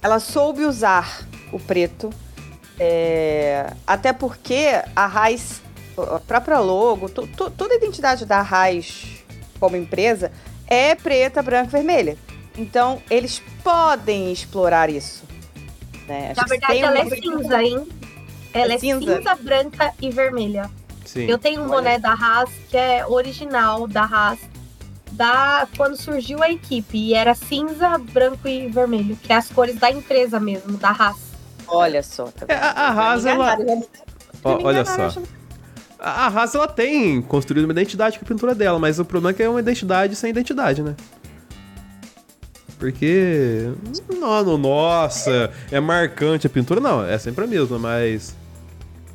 Ela soube usar o preto. É, Até porque a Raiz, a própria logo, toda a identidade da Raiz como empresa é preta, branca e vermelha. Então, eles podem explorar isso. né? Na verdade, ela é cinza, hein? Ela É é, cinza? cinza? branca e vermelha. Sim. Eu tenho um boné da Haas que é original da Haas, da quando surgiu a equipe e era cinza, branco e vermelho, que é as cores da empresa mesmo, da Haas. Olha só. Tá É, a, a Haas, ela. me- Ó, olha só. A Haas, ela tem construído uma identidade com a pintura dela, mas o problema é que é uma identidade sem identidade, né? Porque. Não, não, nossa, é marcante a pintura. Não, é sempre a mesma, mas.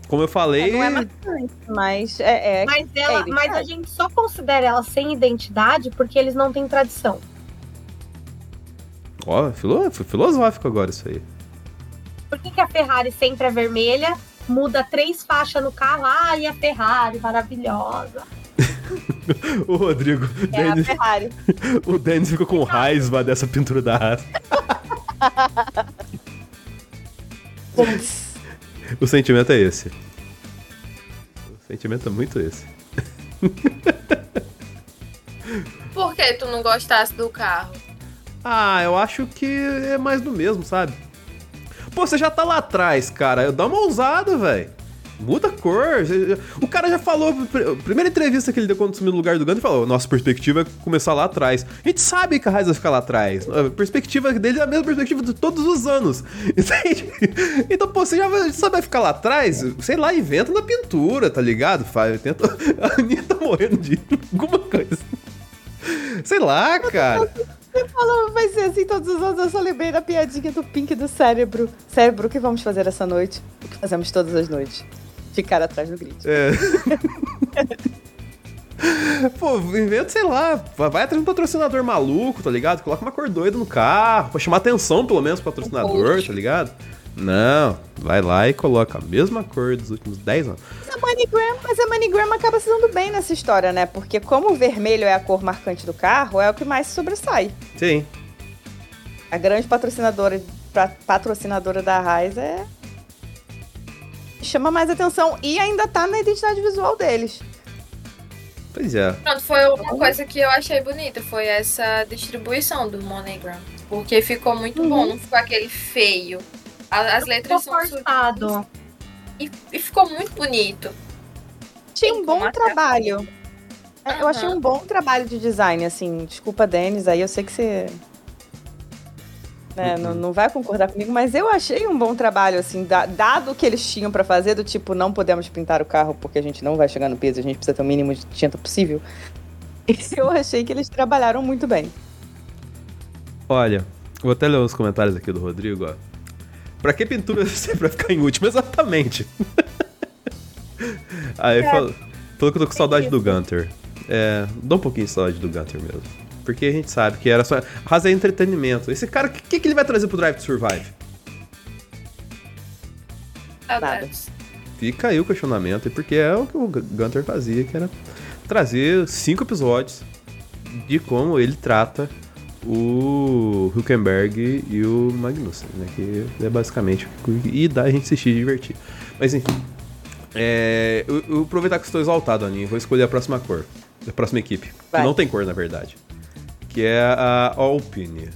Como eu falei. Não é marcante, mas é, é Mas, ela, É mas a gente só considera ela sem identidade porque eles não têm tradição. Ó, filo- foi filosófico agora isso aí. Por que, que a Ferrari sempre é vermelha? Muda três faixas no carro. Ai, a Ferrari, maravilhosa. *laughs* O Rodrigo, é a Denis, Ferrari. *laughs* o Denis ficou com raiva dessa pintura da Haas. *laughs* O sentimento é esse. O sentimento é muito esse. *laughs* Por que tu não gostasse do carro? Ah, eu acho que é mais do mesmo, sabe? Pô, você já tá lá atrás, cara. Dá uma ousada, velho. Muda a cor. O cara já falou, pr- primeira entrevista que ele deu quando sumiu no lugar do ele falou: nossa perspectiva é começar lá atrás. A gente sabe que a Raiz vai ficar lá atrás. A perspectiva dele é a mesma perspectiva de todos os anos. *laughs* Entende? Então, pô, você já só vai ficar lá atrás? Sei lá, inventa na pintura, tá ligado? Tenta. A Aninha tá morrendo de alguma coisa. Sei lá, cara. Você falou, vai ser assim todos os anos. Eu só lembrei da piadinha do Pink do cérebro. Cérebro, o que vamos fazer essa noite? O que fazemos todas as noites? Ficar atrás do grid. É. *laughs* Pô, inventa, sei lá, vai atrás de um patrocinador maluco, tá ligado? Coloca uma cor doida no carro, pra chamar atenção pelo menos pro patrocinador, tá ligado? Não, vai lá e coloca a mesma cor dos últimos 10 anos. Mas a MoneyGram, mas a MoneyGram acaba se dando bem nessa história, né? Porque como o vermelho é a cor marcante do carro, é o que mais se sobressai. Sim. A grande patrocinadora, patrocinadora da Raiz é... Chama mais atenção e ainda tá na identidade visual deles. Pois é. Pronto, foi uma coisa que eu achei bonita, foi essa distribuição do MoneyGram. Porque ficou muito bom, não ficou aquele feio. A- As Ficou letras são forçado. e, e ficou muito bonito. Tem um bom até- trabalho. É, Eu achei um bom trabalho de design, assim. Desculpa, Denis, aí eu sei que você. Né, não, não vai concordar comigo, mas eu achei um bom trabalho, assim, da- dado o que eles tinham pra fazer, do tipo, não podemos pintar o carro porque a gente não vai chegar no peso, a gente precisa ter o mínimo de tinta possível. *laughs* Eu achei que eles trabalharam muito bem. Olha, vou até ler os comentários aqui do Rodrigo, ó. Pra que pintura *laughs* sempre vai ficar em último? Exatamente. *laughs* Aí É. falou, falou que eu tô com saudade do. Gunter. É, dá um pouquinho de saudade do Gunter mesmo. Porque a gente sabe que era só. Raza é entretenimento. Esse cara, o que, que, que ele vai trazer pro Drive to Survive? Saudades. Fica aí o questionamento, e porque é o que o Gunter fazia, que era trazer cinco episódios de como ele trata o Huckenberg e o Magnussen, né? Que é basicamente o que e dá a gente assistir e divertir. Mas enfim. É, eu, eu vou aproveitar que estou exaltado, Aninha. Vou escolher a próxima cor. A próxima equipe. Que não tem cor, na verdade. Que é a Alpine.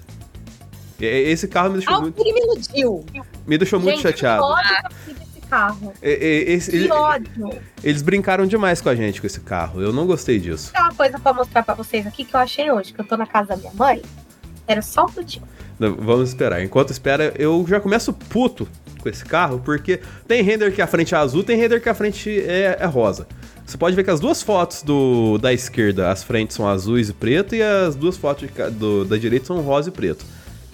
Esse carro me deixou muito, Alpine me iludiu. me deixou muito Gente, chateado. Eu tive desse carro. E- e- esse- Que ele- ódio. eles brincaram demais com a gente com esse carro. Eu não gostei disso. Tem uma coisa pra mostrar pra vocês aqui que eu achei hoje, que eu tô na casa da minha mãe. Era só um minutinho. Não, Vamos esperar. Enquanto espera, eu já começo puto com esse carro, porque tem render que a frente é azul, tem render que a frente é, é rosa. Você pode ver que as duas fotos do, da esquerda, as frentes são azuis e preto, e as duas fotos de do- da direita são rosa e preto.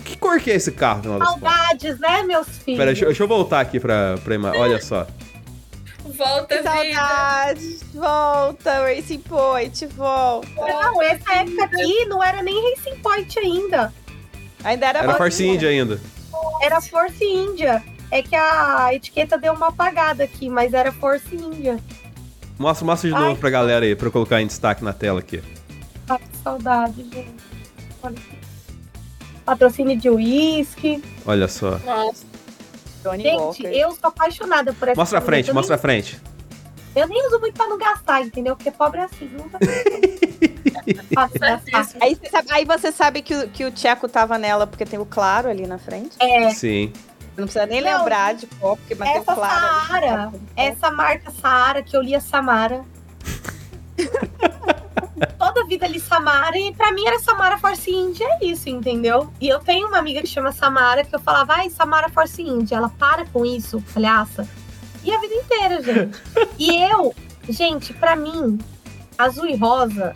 Que cor que é esse carro? Saudades, né, meus filhos? Pera, deixa, deixa eu voltar aqui pra, pra imagem. Olha só. Volta, vida. Saudades! Volta, Racing Point, volta. Não, essa época aqui não era nem Racing Point ainda. Ainda era, Era bolinha. Force India ainda. Era Force India. É que a etiqueta deu uma apagada aqui, mas era Force India. Mostra, mostra de Ai. novo pra galera aí, pra eu colocar em destaque na tela aqui. Ai, que saudade, gente. Olha aqui. Patrocínio de uísque. Olha só. Nossa, Johnny Gente, Walker. eu sou apaixonada por essa Mostra a frente, eu mostra a nem, frente. Eu nem uso muito pra não gastar, entendeu? Porque pobre é assim. Gastar. *laughs* Aí você sabe, aí você sabe que, o- que o Tcheco tava nela porque tem o claro ali na frente. É, Sim. Não precisa nem Não, lembrar de qual, porque o essa claro. ali. Saara, essa marca Saara, que eu lia Samara. *laughs* Toda vida li Samara, e pra mim era Samara Force India, é isso, entendeu? E eu tenho uma amiga que chama Samara, que eu falava, ai, Samara Force India. Ela, para com isso, palhaça. E a vida inteira, gente. E eu, gente, pra mim, azul e rosa,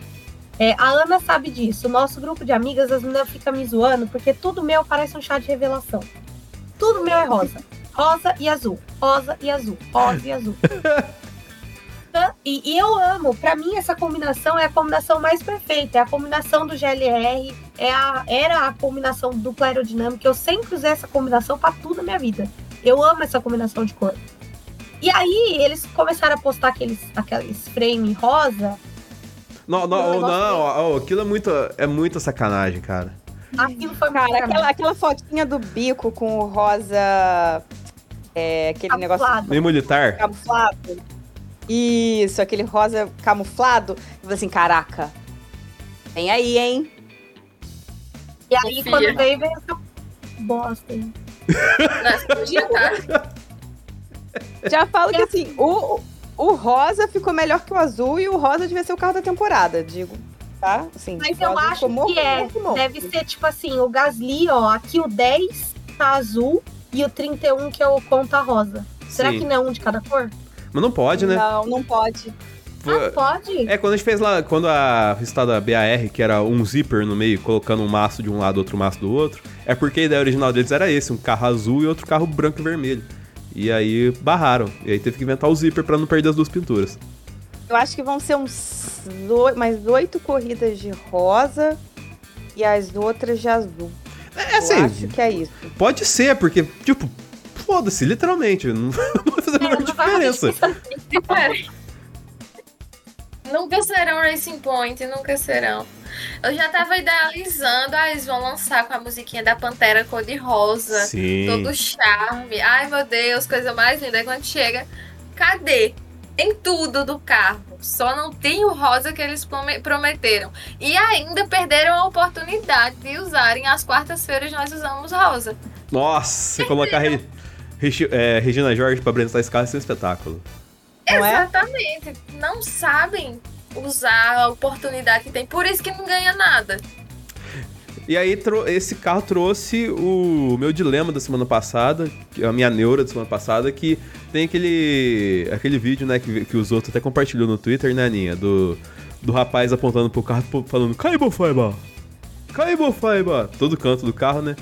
é, a Ana sabe disso. O nosso grupo de amigas, as meninas ficam me zoando, porque tudo meu parece um chá de revelação. Tudo meu é rosa. Rosa e azul. Rosa e azul. Rosa e azul. *laughs* E, e eu amo, pra mim essa combinação é a combinação mais perfeita, é a combinação do GLR, é a, era a combinação dupla aerodinâmica, eu sempre usei essa combinação pra tudo na minha vida. Eu amo essa combinação de cor. E aí eles começaram a postar aqueles, aqueles frame rosa, Não, não, Eu não, ó, aquilo é muito, é muita sacanagem, cara. Aquilo foi Cara, aquela, aquela fotinha do bico com o rosa. É, aquele negócio Camuflado. Meio militar. camuflado. Isso, aquele rosa camuflado. E você assim, caraca. Vem aí, hein? E aí Confia. quando veio, veio essa bosta. Já falo que assim, o, o rosa ficou melhor que o azul e o rosa devia ser o carro da temporada, digo. Tá? Assim, Mas o eu acho que é. morto. Deve ser tipo assim, o Gasly, ó, aqui o 10 tá azul e o 31 que é o conta rosa. Será Sim. que não é um de cada cor? Mas não pode, né? Não, não pode. Ah, pode? É, quando a gente fez lá, quando a listada BAR, que era um zíper no meio, colocando um maço de um lado, outro maço do outro, é porque a ideia original deles era esse, um carro azul e outro carro branco e vermelho. E aí barraram. E aí teve que inventar o zíper pra não perder as duas pinturas. Eu acho que vão ser uns oi- mais oito corridas de rosa e as outras de azul. É Eu assim, acho que é isso. pode ser, porque, tipo, foda-se, literalmente. *laughs* Não vai fazer a É, menor *laughs* diferença. Nunca serão Racing Point, nunca serão. Eu já tava idealizando, ah, eles vão lançar com a musiquinha da Pantera cor-de-rosa. Todo charme. Ai, meu Deus, coisa mais linda. Aí quando chega, cadê? Em tudo do carro. Só não tem o rosa que eles prome- prometeram. E ainda perderam a oportunidade de usarem. Às quartas-feiras nós usamos rosa. Nossa, colocar Re- Regi- é, Regina Jorge pra apresentar esse carro ser um espetáculo. Não é? Exatamente. Não sabem usar a oportunidade que tem. Por isso que não ganha nada. E aí, esse carro trouxe o meu dilema da semana passada, a minha neura da semana passada, que tem aquele aquele vídeo, né, que, que os outros até compartilhou no Twitter, né, Aninha? Do, do rapaz apontando pro carro, falando, Caibo Faiba! Caibo Faiba! Todo canto do carro, né?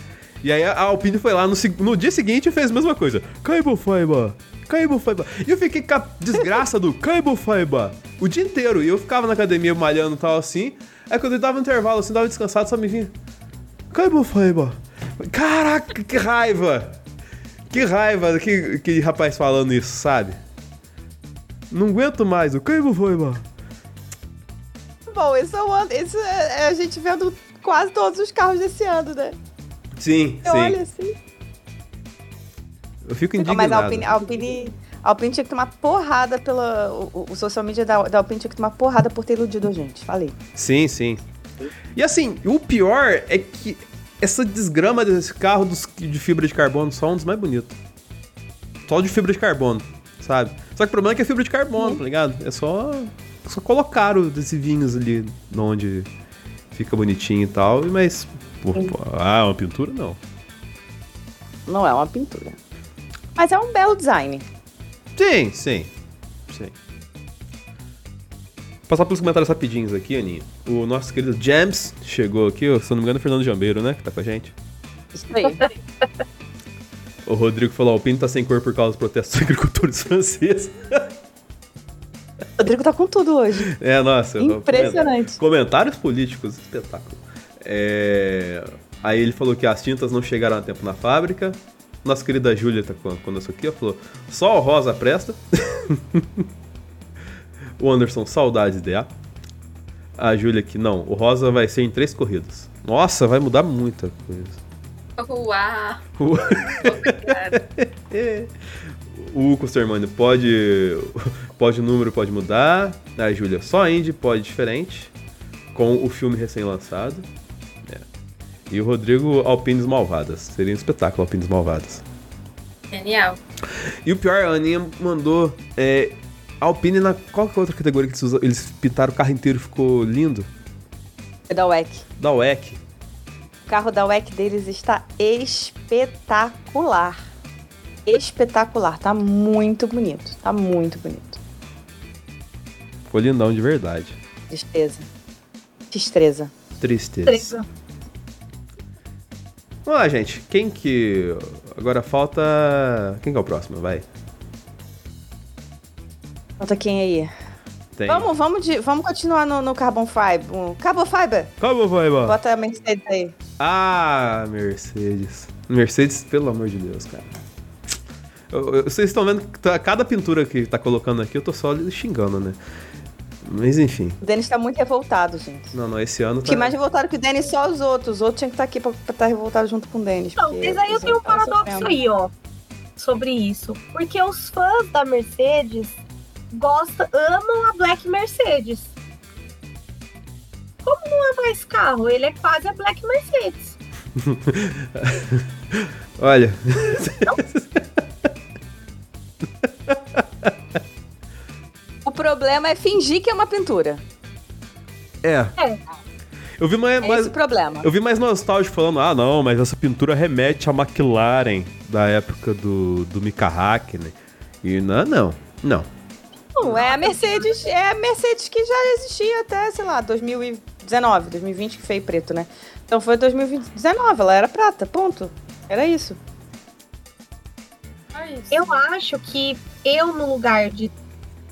E aí a Alpine foi lá no, no dia seguinte e fez a mesma coisa. Caibo Faiba! Caibo Faiba! E eu fiquei com a desgraça do *laughs* Caibo Faiba o dia inteiro. E eu ficava na academia malhando e tal assim. Aí quando eu dava um intervalo, assim, dava descansado, só me vinha. Caibo Faiba! Caraca, que raiva! Que raiva que, que rapaz falando isso, sabe? Não aguento mais, o Caibo Faiba! Bom, isso é, um, isso é, é a gente vendo quase todos os carros desse ano, né? Sim, Você sim. olha assim. Eu fico Não, indignado. mas a Alpine, a Alpine, a Alpine tinha que tomar porrada pela. O, o- o social media da, da Alpine tinha que tomar porrada por ter iludido a gente. Falei. Sim, sim. E assim, o pior é que essa desgrama desse carro dos- de fibra de carbono só é um dos mais bonitos. Só de fibra de carbono, sabe? Só que o problema é que é fibra de carbono, tá ligado? É só. Só colocar os adesivinhos ali onde fica bonitinho e tal, mas. pô, pô, ah, uma pintura não. Não é uma pintura. Mas é um belo design. Sim, sim. Sim. Passar pelos comentários rapidinhos aqui, Aninha. O nosso querido James chegou aqui, se eu não me engano, é o Fernando Jambeiro, né? Que tá com a gente. Isso aí. O Rodrigo falou: o Pino tá sem cor por causa dos protestos dos *laughs* agricultores franceses. O Rodrigo tá com tudo hoje. É, nossa. Impressionante. Comentários políticos, espetáculo. É, Aí ele falou que as tintas não chegaram a tempo na fábrica. Nossa querida Júlia tá con- conosco aqui, ó. Falou: só o rosa presta. *laughs* o Anderson, saudades DA. A Júlia aqui, não, o rosa vai ser em três corridas. Nossa, vai mudar muita coisa. Uau! O- *laughs* Obrigada. O Hugo Sermani pode. Pode o número, pode mudar. A Júlia, só Indy pode diferente. Com o filme recém-lançado. É. E o Rodrigo, Alpines Malvadas. Seria um espetáculo, Alpines Malvadas. Genial. E o pior, a Aninha mandou. É, Alpine na. Qual que é a outra categoria que eles, usam? eles pintaram o carro inteiro e ficou lindo? É da WEC. Da WEC. O carro da WEC deles está espetacular. Espetacular. Tá muito bonito. Tá muito bonito. Ficou lindão de verdade. Tristeza. Tristeza. Tristeza. Treza. Vamos lá, gente. Quem que. Agora falta. Quem que é o próximo? Vai. Falta quem aí? Tem. Vamos, vamos, de, vamos continuar no, no Carbon Fiber. Carbon Fiber. Vai, mano? Bota a Mercedes aí. Ah, Mercedes. Mercedes, pelo amor de Deus, cara. Eu- eu- vocês estão vendo que tá- cada pintura que tá colocando aqui, eu tô só xingando, né? Mas enfim. O Denis tá muito revoltado, gente. Não, não, esse ano tá. Que mais revoltado que o Denis só os outros. Os outros tinham que estar aqui pra estar revoltado junto com o Denis. Não, mas aí eu tenho um paradoxo sofrendo. aí, ó, sobre isso. Porque os fãs da Mercedes gostam, amam a Black Mercedes. Como não é mais carro? Ele é quase a Black Mercedes. *laughs* Olha. O problema é fingir que é uma pintura. É. É. Eu vi mais, É mais- esse o problema. eu vi mais nostálgico falando, ah não, mas essa pintura remete à McLaren da época do, do Mika Hakkinen. E não, não, não. Não, é a Mercedes, é a Mercedes que já existia até, sei lá, 2019, 2020 que feio preto, né? Então foi 2019, ela era prata, ponto. Era isso. Só isso. Eu acho que eu, no lugar de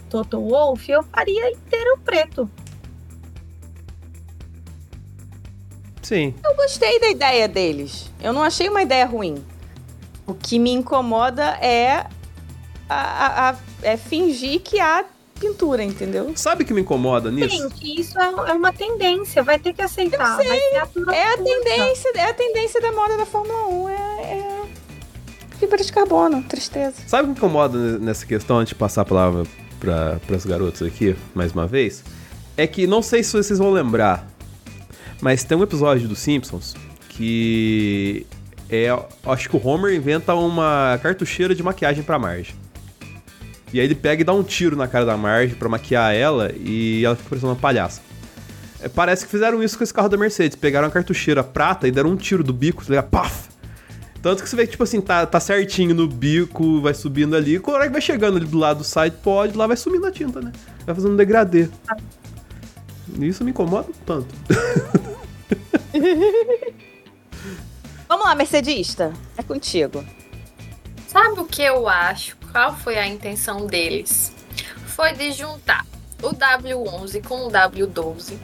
Toto Wolff, eu faria inteiro preto. Sim. Eu gostei da ideia deles. Eu não achei uma ideia ruim. O que me incomoda é, a, a- a- é fingir que há pintura, entendeu? Sabe o que me incomoda nisso? Gente, isso é, é uma tendência, vai ter que aceitar. É a curta. tendência, é a tendência da moda da Fórmula 1. É, é fibra de carbono, tristeza. Sabe o que me incomoda nessa questão, antes de passar a palavra para os garotos aqui, mais uma vez? É que, não sei se vocês vão lembrar, mas tem um episódio dos Simpsons que é, acho que o Homer inventa uma cartucheira de maquiagem pra Marge. E aí ele pega e dá um tiro na cara da Marge pra maquiar ela e ela fica parecendo uma palhaça. É, parece que fizeram isso com esse carro da Mercedes. Pegaram a cartucheira prata e deram um tiro do bico, tá ligado? Paf! Tanto que você vê que, tipo assim, tá, tá certinho no bico, vai subindo ali. Quando hora que vai chegando ali do lado do side pod, lá vai sumindo a tinta, né? Vai fazendo um degradê. Isso me incomoda tanto. *laughs* Vamos lá, Mercedista. É contigo. Sabe o que eu acho? Qual foi a intenção deles? Foi de juntar o W11 com o W12.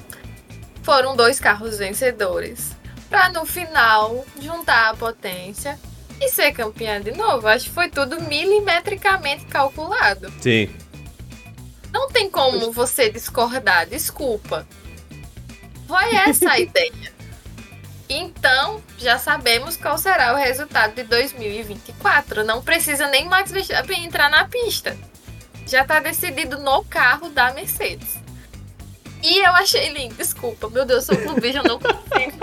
Foram dois carros vencedores. Pra no final juntar a potência e ser campeã de novo. Acho que foi tudo milimetricamente calculado. Sim. Não tem como você discordar, desculpa. Foi essa a ideia. Então, já sabemos qual será o resultado de 2024. Não precisa nem Max Verstappen entrar na pista. Já está decidido no carro da Mercedes. E eu achei lindo, desculpa, meu Deus, eu sou clubista, eu não consigo.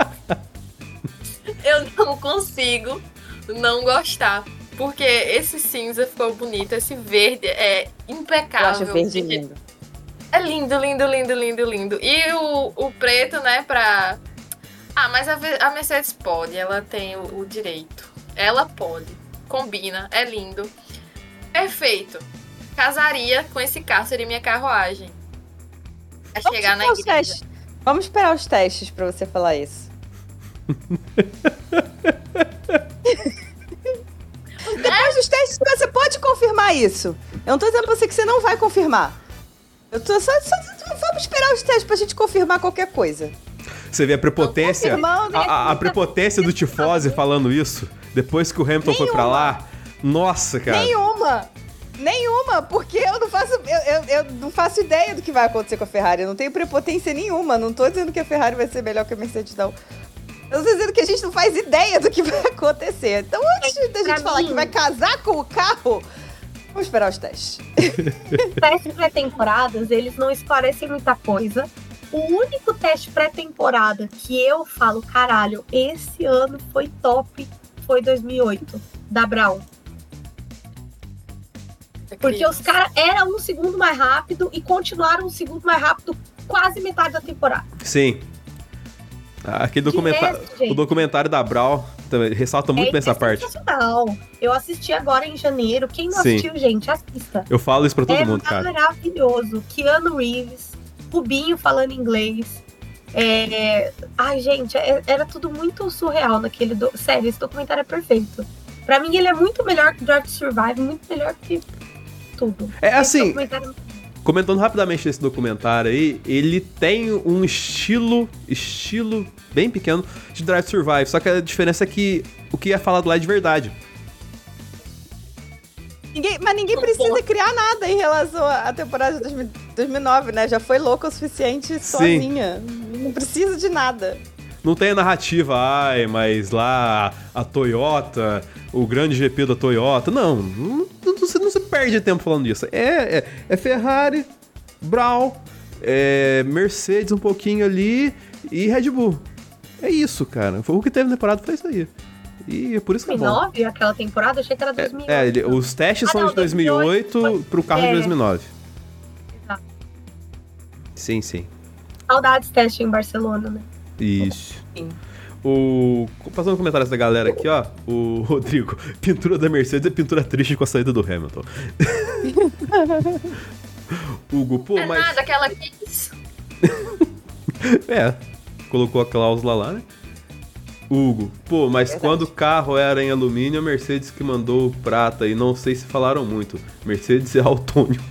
eu não consigo não gostar. Porque esse cinza ficou bonito, esse verde é impecável. Eu acho verde lindo. É lindo, lindo, lindo, lindo, lindo. E o, o preto, né, pra. Ah, mas a, a Mercedes pode, ela tem o, o direito. Ela pode. Combina, é lindo. Perfeito. Casaria com esse carro, seria minha carruagem. É Vamos chegar na igreja. testes. Vamos esperar os testes pra você falar isso. *laughs* Depois dos testes, você pode confirmar isso. Eu não tô dizendo pra você que você não vai confirmar. Eu tô só, só- só- vamos esperar os testes pra gente confirmar qualquer coisa. Você vê a prepotência, a, a- a prepotência do Tifose falando isso, depois que o Hamilton foi pra lá. Nossa, cara. Nenhuma! Nenhuma, porque eu não faço. Eu, eu, eu não faço ideia do que vai acontecer com a Ferrari. Eu não tenho prepotência nenhuma. Não tô dizendo que a Ferrari vai ser melhor que a Mercedes, não. Eu tô dizendo que a gente não faz ideia do que vai acontecer. Então, antes da Pra gente falar mim- que vai casar com o carro, vamos esperar os testes. testes *laughs* pré-temporadas, eles não esclarecem muita coisa. O único teste pré-temporada que eu falo, caralho, esse ano foi top, foi 2008, da Brown. Porque os caras eram um segundo mais rápido e continuaram um segundo mais rápido quase metade da temporada. Sim. Aquele documentário. O documentário da Brau também ressalta muito é, bem essa é parte. Eu assisti agora em janeiro. Quem não Sim. assistiu, gente, assista. Eu falo isso pra todo é mundo, cara. maravilhoso. Keanu Reeves, Rubinho falando inglês. É... Ai, gente, é- era tudo muito surreal naquele. Do... Sério, esse documentário é perfeito. Pra mim, ele é muito melhor que Drive to Survive, muito melhor que tudo. É assim, documentário- comentando rapidamente esse documentário aí, ele tem um estilo, estilo bem pequeno de Drive to Survive, só que a diferença é que o que é falado lá é de verdade. Ninguém- mas ninguém precisa criar nada em relação à temporada de 2000 2009, né? Já foi louca o suficiente sozinha. Não precisa de nada. Não tem a narrativa, ai, mas lá a Toyota, o grande GP da Toyota. Não, não, não se, não se perde tempo falando disso. É, é, é Ferrari, Brown, é Mercedes um pouquinho ali e Red Bull. É isso, cara. Foi o que teve na temporada foi isso aí. E é por isso que é bom. 2009, aquela temporada, achei que era 2008. É, ele- os testes Ah, são não, de 2008 2008 pro carro de é. 2009. Exato. Sim, sim. Saudades teste em Barcelona, né? Isso. Sim. O. Passando comentários da galera aqui, ó. O *laughs* Rodrigo. Pintura da Mercedes é pintura triste com a saída do Hamilton. *laughs* Hugo, pô, é mas. nada, aquela quis. *laughs* É. Colocou a cláusula lá, né? Hugo, pô, mas Verdade. quando o carro era em alumínio, a Mercedes que mandou o prata e não sei se falaram muito. Mercedes é autônio. *laughs*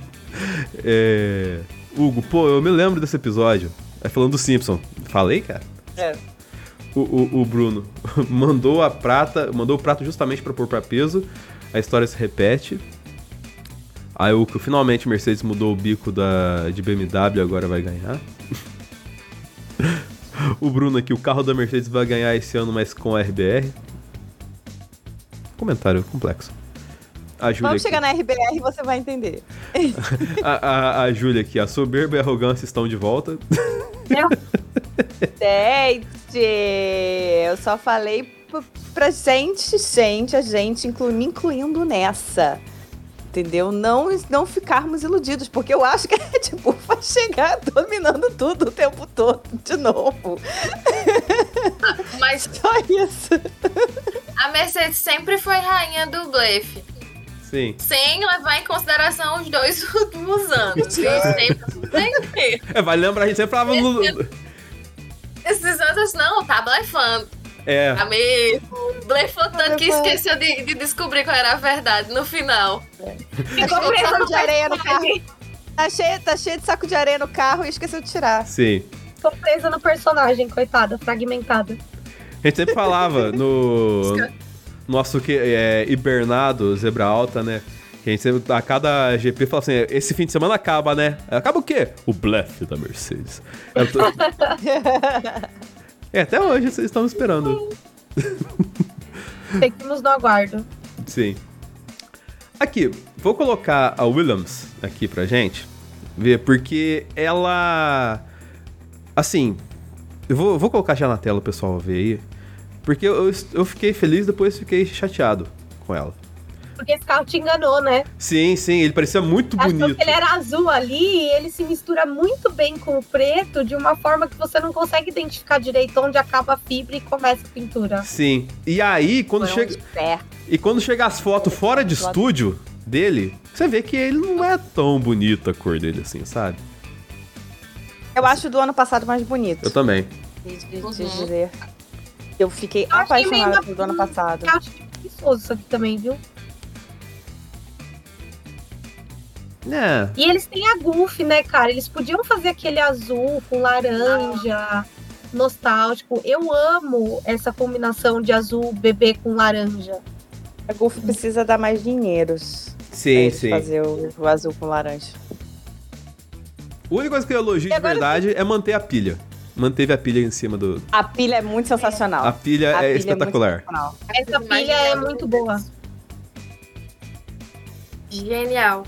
É. Hugo, pô, eu me lembro desse episódio. É falando do Simpson. Falei, cara? É. O, o- o Bruno *laughs* mandou a prata, mandou o prato justamente pra pôr pra peso. A história se repete. Aí o que finalmente Mercedes mudou o bico da, de BMW agora vai ganhar. *laughs* *laughs* o Bruno aqui, o carro da Mercedes vai ganhar esse ano, mas com a RBR. Comentário complexo. A Júlia Vamos aqui, chegar na RBR e você vai entender. *laughs* a, a, a Júlia aqui, a soberba e a arrogância estão de volta. *laughs* Gente, eu só falei pra gente, gente, a gente, inclu, me incluindo nessa. Entendeu? Não, não ficarmos iludidos, porque eu acho que a Red Bull *laughs* vai chegar dominando tudo o tempo todo, de novo. *laughs* Mas *laughs* Só isso. a Mercedes sempre foi rainha do blefe. Sim. Sem levar em consideração os dois últimos anos. Sempre. É, vai lembrar, a gente sempre falava. Esses anos, não, tá blefando. É. Tá mesmo. Que esqueceu de, de descobrir qual era a verdade no final. Ficou Cheio de preso areia no carro. Tá cheio, tá cheio de saco de areia no carro e esqueceu de tirar. Sim. Ficou presa no personagem, coitada, fragmentada. A gente sempre falava no *laughs* nosso que é, hibernado, Zebra Alta, né? Que a, gente, a cada GP fala assim: esse fim de semana acaba, né? Acaba o quê? O blefe da Mercedes. Tô... *laughs* é, até hoje vocês estão esperando. Seguimos no aguardo. Sim. Aqui, vou colocar a Williams aqui pra gente ver, porque ela. Assim, eu vou, vou colocar já na tela o pessoal ver aí. Porque eu, eu fiquei feliz, depois fiquei chateado com ela. Porque esse carro te enganou, né? Sim, sim, ele parecia muito Achou bonito. que ele era azul ali e ele se mistura muito bem com o preto de uma forma que você não consegue identificar direito onde acaba a fibra e começa a pintura. Sim. E aí, quando Foram chega. E quando chega as fotos fora de estúdio dele, você vê que ele não é tão bonito a cor dele assim, sabe? Eu acho o do ano passado mais bonito. Eu também. De, de- de Uhum. dizer. Eu fiquei Eu meio apaixonada na- pelo do ano passado. Eu acho que é preguiçoso isso aqui também, viu? É. E eles têm a Goof, né, cara? Eles podiam fazer aquele azul com laranja, nostálgico. Eu amo essa combinação de azul bebê com laranja. A Golf precisa dar mais dinheiros. pra Sim, sim. fazer o, o azul com laranja. A única coisa que eu elogio de verdade é manter a pilha. Manteve a pilha em cima do. A pilha é muito sensacional. A pilha A é pilha espetacular. muito sensacional. Essa pilha é muito boa. Genial.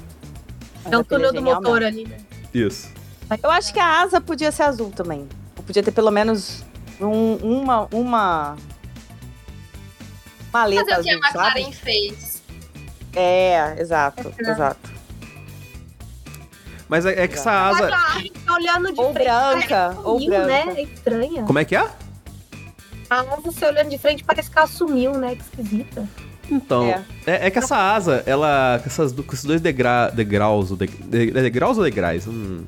É o túnel do motor ali, né? Isso. Eu acho que a asa podia ser azul também. Ou podia ter pelo menos um- uma, uma. Uma letra Fazer o que a sabe? McLaren fez. É, exato, É. exato. Mas é, é que essa Mas asa. fica olhando de Ou frente, branca, ou sumiu, branca. né? É estranha. Como é que é? A asa, você olhando de frente, parece que ela sumiu, né? Que esquisita. Então, É. é, é que essa asa, ela. Com, essas, com esses dois degra, degraus. ou De, de- é degraus ou degraus? Hum,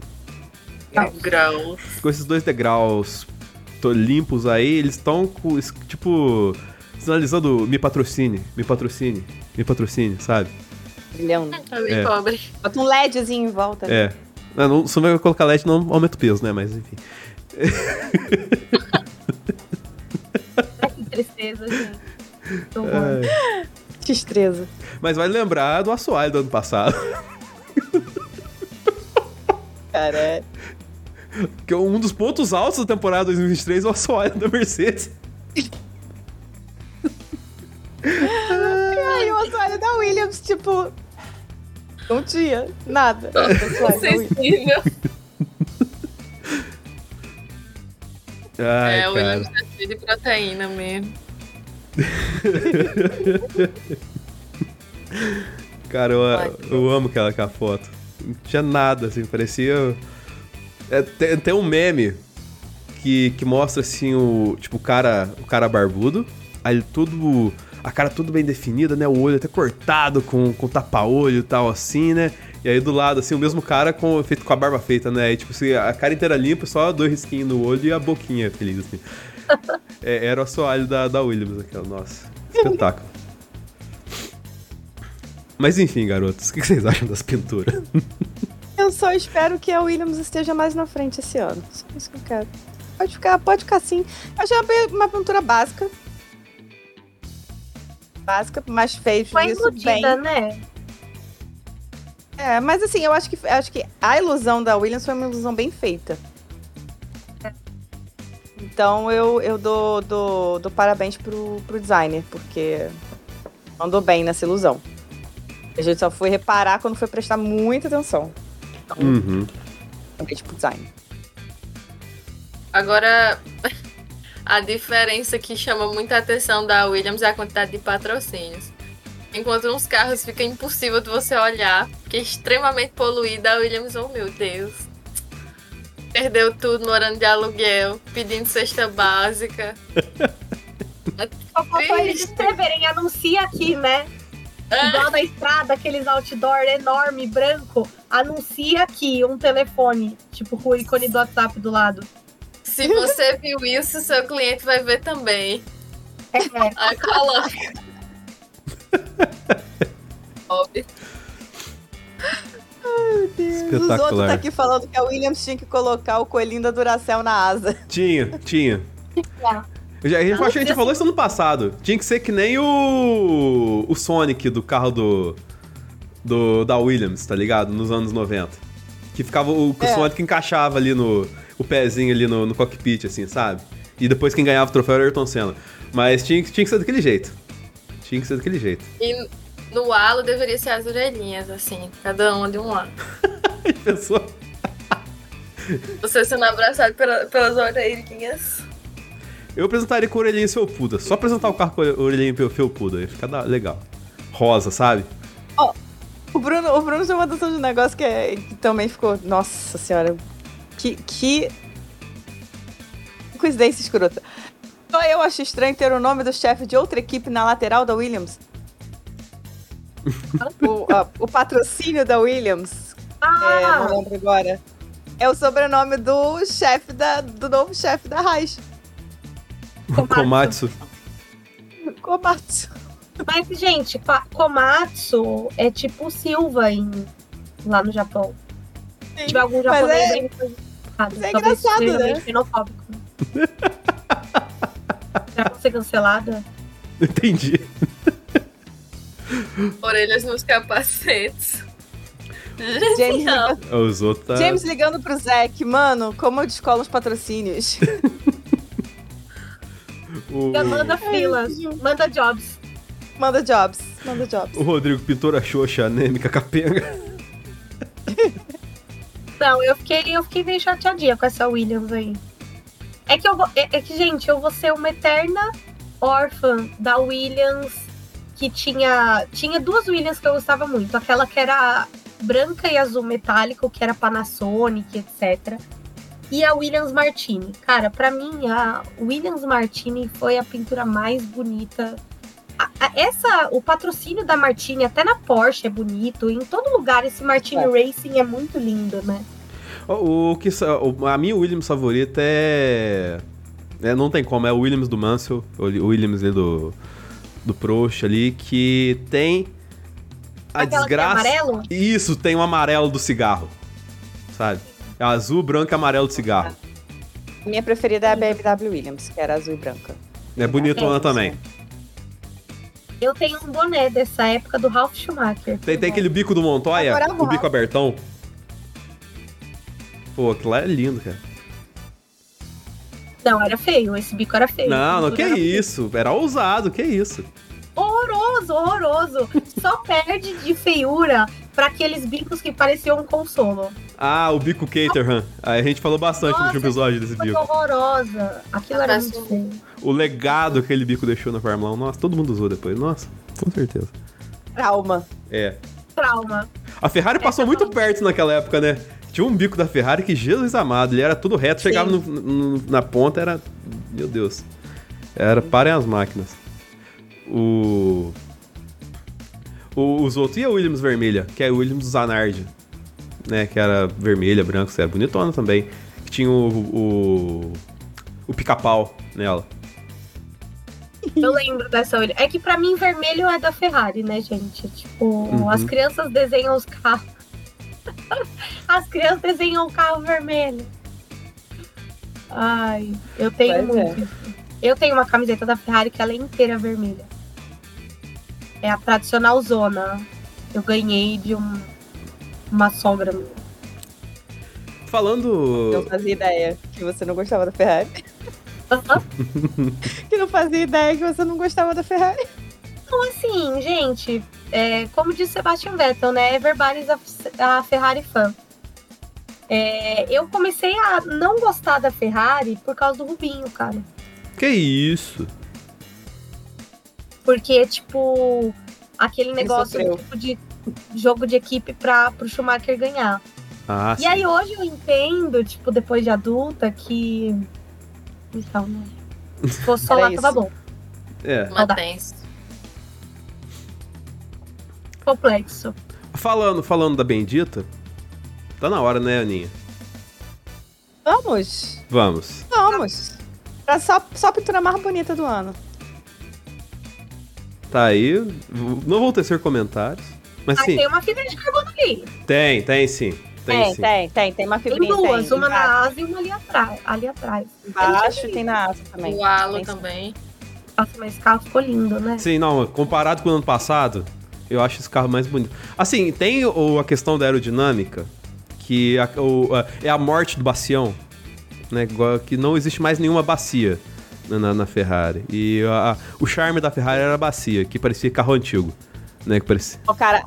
Grau. com esses dois degraus to- limpos aí, eles estão com. Tipo. Sinalizando me patrocine, me patrocine, me patrocine, sabe? Brilhando. É. me pobre. Bota um LEDzinho em volta. É. Não, não, se não vai colocar LED, não aumenta o peso, né? Mas enfim. *laughs* Ai, que tristeza, gente. Horror. É. Destreza. Mas vai lembrar do assoalho do ano passado. Cara, é. Que um dos pontos altos da temporada 2023 é o assoalho da Mercedes. Ai, o assoalho da Williams, tipo. Não tinha nada. O Williams. Sensível. Ai, é, o cara. Williams é cheio de proteína mesmo. *laughs* Cara, eu, eu amo aquela, aquela foto. Não tinha nada, assim, parecia. É, tem, tem um meme que, que mostra assim o. Tipo, o cara, o cara barbudo. Aí tudo. A cara tudo bem definida, né? O olho até cortado com, com tapa-olho e tal, assim, né? E aí do lado, assim, o mesmo cara com, feito com a barba feita, né? E, tipo assim, a cara inteira limpa, só dois risquinhos no olho e a boquinha feliz, assim. *laughs* É, era o assoalho da, da Williams, aquela, nossa. Espetáculo. Mas enfim, garotos, o que vocês acham das pinturas? *laughs* Eu só espero que a Williams esteja mais na frente esse ano. Só isso que eu quero. Pode ficar, pode ficar assim. Eu achei uma, uma pintura básica. Básica, mas fez Foi isso bem. iludida, né? É, mas assim, eu acho que, acho que a ilusão da Williams foi uma ilusão bem feita. Então eu, eu dou, dou, dou parabéns pro, pro designer, porque andou bem nessa ilusão. A gente só foi reparar quando foi prestar muita atenção. Então, Uhum. parabéns pro designer. Agora, *laughs* a diferença que chama muita atenção da Williams é a quantidade de patrocínios. Enquanto uns carros fica impossível de você olhar, porque é extremamente poluída, a Williams, oh meu Deus. Perdeu tudo no ano de aluguel, pedindo cesta básica. *laughs* Só faltou eles escreverem, anuncia aqui, né? Igual na estrada, aqueles outdoor enorme, branco. Anuncia aqui um telefone, tipo com o ícone do WhatsApp do lado. Se você *laughs* viu isso, seu cliente vai ver também. É, Aí coloca. *laughs* Óbvio. Os Espetacular. outros tá aqui falando que a Williams tinha que colocar o coelhinho da Duracell na asa. Tinha, tinha. Eu já- a, gente, a gente eu falou isso ano passado. Tinha que ser que nem o. O Sonic do carro do. do, da Williams, tá ligado? Nos anos 90. Que ficava o, o É. som que encaixava ali no. O pezinho ali no, no cockpit, assim, sabe? E depois quem ganhava o troféu era o Ayrton Senna. Mas tinha, que- tinha que ser daquele jeito. Tinha que ser daquele jeito. E no halo deveria ser as orelhinhas, assim, cada um de um lado. *laughs* Pensou? Você sendo abraçado pela- pelas orelhinhas. Eu apresentaria com orelhinha felpuda. Só apresentar o carro com orelhinha fel- felpuda. Ia ficar legal. Rosa, sabe? O Bruno, o Bruno chamou a atenção de um negócio que, é- que também ficou. Nossa senhora. Que. que... Coincidência escrota. Só eu acho estranho ter o nome do chefe de outra equipe na lateral da Williams. O, a- o patrocínio da Williams, é, Ah, não lembro agora. É o sobrenome do chefe da, do novo chefe da Raiz. Komatsu. Komatsu. mas, gente, Ko- Komatsu é tipo Silva em, lá no Japão. Se tiver algum Mas japonês é- errado. mas é engraçado, né? xenofóbico. *laughs* Já vou ser cancelada? Entendi. Orelhas nos capacetes. James, Genial. liga- Os outros. James ligando pro Zack. Mano, como eu descolo os patrocínios. *laughs* o, manda filas, manda jobs. Manda jobs. Manda jobs. o Rodrigo Pintor achou a anêmica capenga. Não, eu fiquei, eu fiquei meio chateadinha com essa Williams aí. É que eu vou. É, é que, gente, eu vou ser uma eterna órfã da Williams que tinha. Tinha duas Williams que eu gostava muito. Aquela que era branca e azul metálico, que era Panasonic, etc. E a Williams Martini. Cara, pra mim, a Williams Martini foi a pintura mais bonita. A- a- essa, o patrocínio da Martini, até na Porsche é bonito. Em todo lugar, esse Martini Racing é muito lindo, né? O, o que a minha Williams favorita é, é não tem como é o Williams do Mansell, o Williams ali do do Prost ali que tem a Aquela que é desgraça. amarelo? Isso, tem o amarelo do cigarro. Sabe? É azul, branco e amarelo do cigarro. Minha preferida é a BMW Williams, que era azul e branca. É bonitona É, também. Eu tenho um boné dessa época do Ralph Schumacher. Tem, tem aquele bico do Montoya, o bico abertão. Pô, aquilo lá é lindo, cara. Não, era feio. Esse bico era feio. Não, não, que era feio. isso. Era ousado, que isso. Horroroso, horroroso. Só perde de feiura pra aqueles bicos que pareciam um consolo. Ah, o bico Caterham. A gente falou bastante no Nossa, último episódio desse Coisa bico. horrorosa. Aquilo era muito feio. O legado que aquele bico deixou na Fórmula 1. Nossa, todo mundo usou depois. Nossa, com certeza. Trauma. É. Trauma. A Ferrari passou Essa muito perto naquela época, né? Tinha um bico da Ferrari que, Jesus amado, ele era tudo reto, Sim. chegava no- no- na ponta, era. Meu Deus. Era parem as máquinas. O. o os outros. E a Williams vermelha, que é a Williams Zanardi. Né? Que era vermelha, branca, era bonitona também. Que tinha o. o, o pica-pau nela. Eu lembro dessa olho. É que pra mim vermelho é da Ferrari, né, gente? Tipo, Uhum. as crianças desenham os carros. As crianças desenham o carro vermelho. Ai, eu tenho Pois é. muito. isso. Eu tenho uma camiseta da Ferrari que ela é inteira vermelha. É a tradicional zona. Eu ganhei de um- uma sogra minha. Eu Falando. fazia ideia que você não gostava da Ferrari. *laughs* Que não fazia ideia que você não gostava da Ferrari. Então, assim, gente, é, como disse Sebastian Vettel, né? Everybody's a, a Ferrari fã. É, eu comecei a não gostar da Ferrari por causa do Rubinho, cara. Que isso? Porque, tipo, aquele negócio tipo, de jogo de equipe para pro Schumacher ganhar. Ah, E aí hoje eu entendo, tipo, depois de adulta, que. *laughs* Então, né? Se fosse só lá, tava isso. bom. É. Mantém-se. Complexo. Falando, falando da Bendita, tá na hora, né, Aninha? Vamos. Vamos. Vamos. Pra só, só a pintura mais bonita do ano. Tá aí. Não vão tecer comentários. Mas Aí sim, tem uma fibra de carbono ali. tem, tem sim. Tem, Tem, sim. tem, tem. Tem uma Tem fibrinha. duas, tem. uma Embaixo, na asa e uma ali atrás. Ali atrás. Embaixo tem na asa também. O halo Tem também. Nossa, mas esse carro ficou lindo, né? Sim, não, comparado com o ano passado, Eu acho esse carro mais bonito. Assim, tem o, a questão da aerodinâmica, que a- o- a- é a morte do bacião, né? Que não existe mais nenhuma bacia na, na- Ferrari. E a- a- o charme da Ferrari era a bacia, que parecia carro antigo, né? Que parecia... Ó, cara,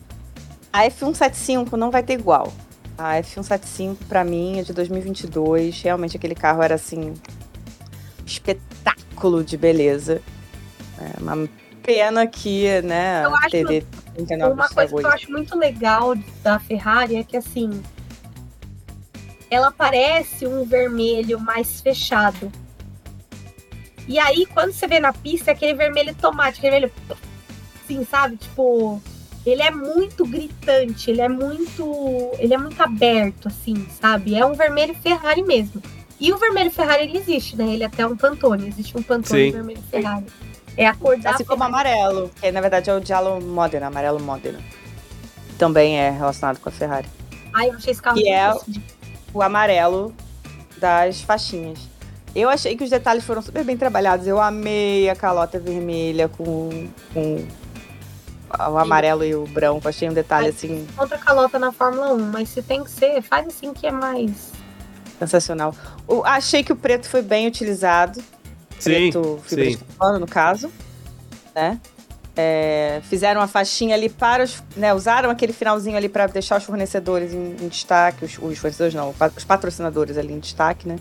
a F175 não vai ter igual. A F175, pra mim, é de 2022. Realmente, aquele carro era, assim, espetáculo de beleza. É uma pena que, né, Eu acho TD 39 Uma coisa que eu acho muito legal da Ferrari é que assim. Ela parece um vermelho mais fechado. E aí, quando você vê na pista, é aquele vermelho tomate, aquele vermelho. Assim, sabe? Tipo. Ele é muito gritante, ele é muito. Ele é muito aberto, assim, sabe? É um vermelho Ferrari mesmo. E o vermelho Ferrari ele existe, né? Ele é até um Pantone. Existe um Pantone Sim. vermelho Ferrari. É a cor da Assim como amarelo, que na verdade é o Giallo Modena, amarelo Modena. Também é relacionado com a Ferrari. Ai, eu achei esse carro Que é-. O amarelo das faixinhas. Eu achei que os detalhes foram super bem trabalhados. Eu amei a calota vermelha com, com o amarelo e o branco. Achei um detalhe Ai. assim contra calota na Fórmula 1, mas se tem que ser, faz assim que é mais. sensacional. Achei que o preto foi bem utilizado. Sim, preto fibra sim. de carbono, no caso, né? É, fizeram uma faixinha ali para os, né, usaram aquele finalzinho ali para deixar os fornecedores em, em destaque, os, os fornecedores não, os patrocinadores ali em destaque, né?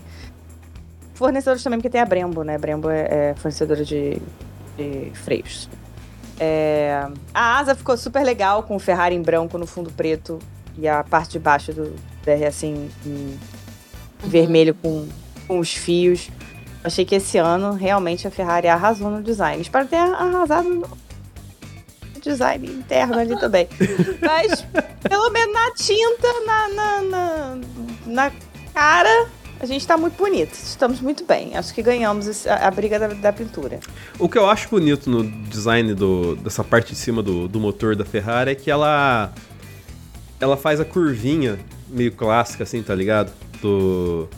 Fornecedores também, porque tem a Brembo, né? Brembo é, é fornecedora de, de freios. É, a asa ficou super legal com o Ferrari em branco no fundo preto e a parte de baixo do DRS em, em vermelho com, com os fios. Achei que esse ano realmente a Ferrari arrasou no design. Espero ter arrasado no design interno ali também. *laughs* Mas, pelo menos na tinta, na, na, na, na cara, a gente tá muito bonito. Estamos muito bem. Acho que ganhamos a, a briga da, da pintura. O que eu acho bonito no design do, dessa parte de cima do, do motor da Ferrari é que ela ela faz a curvinha meio clássica, assim, tá ligado? Do,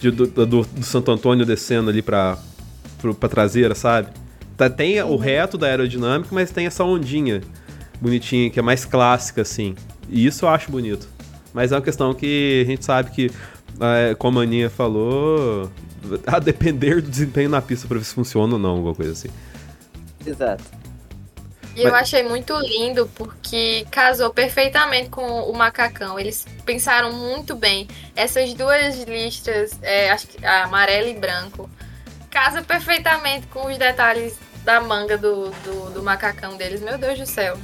de- do, do, do Santo Antônio descendo ali pra, pro, pra traseira, sabe? Tá, tem o reto da aerodinâmica, mas tem essa ondinha bonitinha, que é mais clássica, assim. E isso eu acho bonito. Mas é uma questão que a gente sabe que, é, como a Aninha falou, a depender do desempenho na pista pra ver se funciona ou não, alguma coisa assim. Exato. E eu achei muito lindo porque casou perfeitamente com o macacão. Eles pensaram muito bem. Essas duas listras, é, acho que amarelo e branco, casa perfeitamente com os detalhes da manga do, do, do macacão deles. Meu Deus do céu.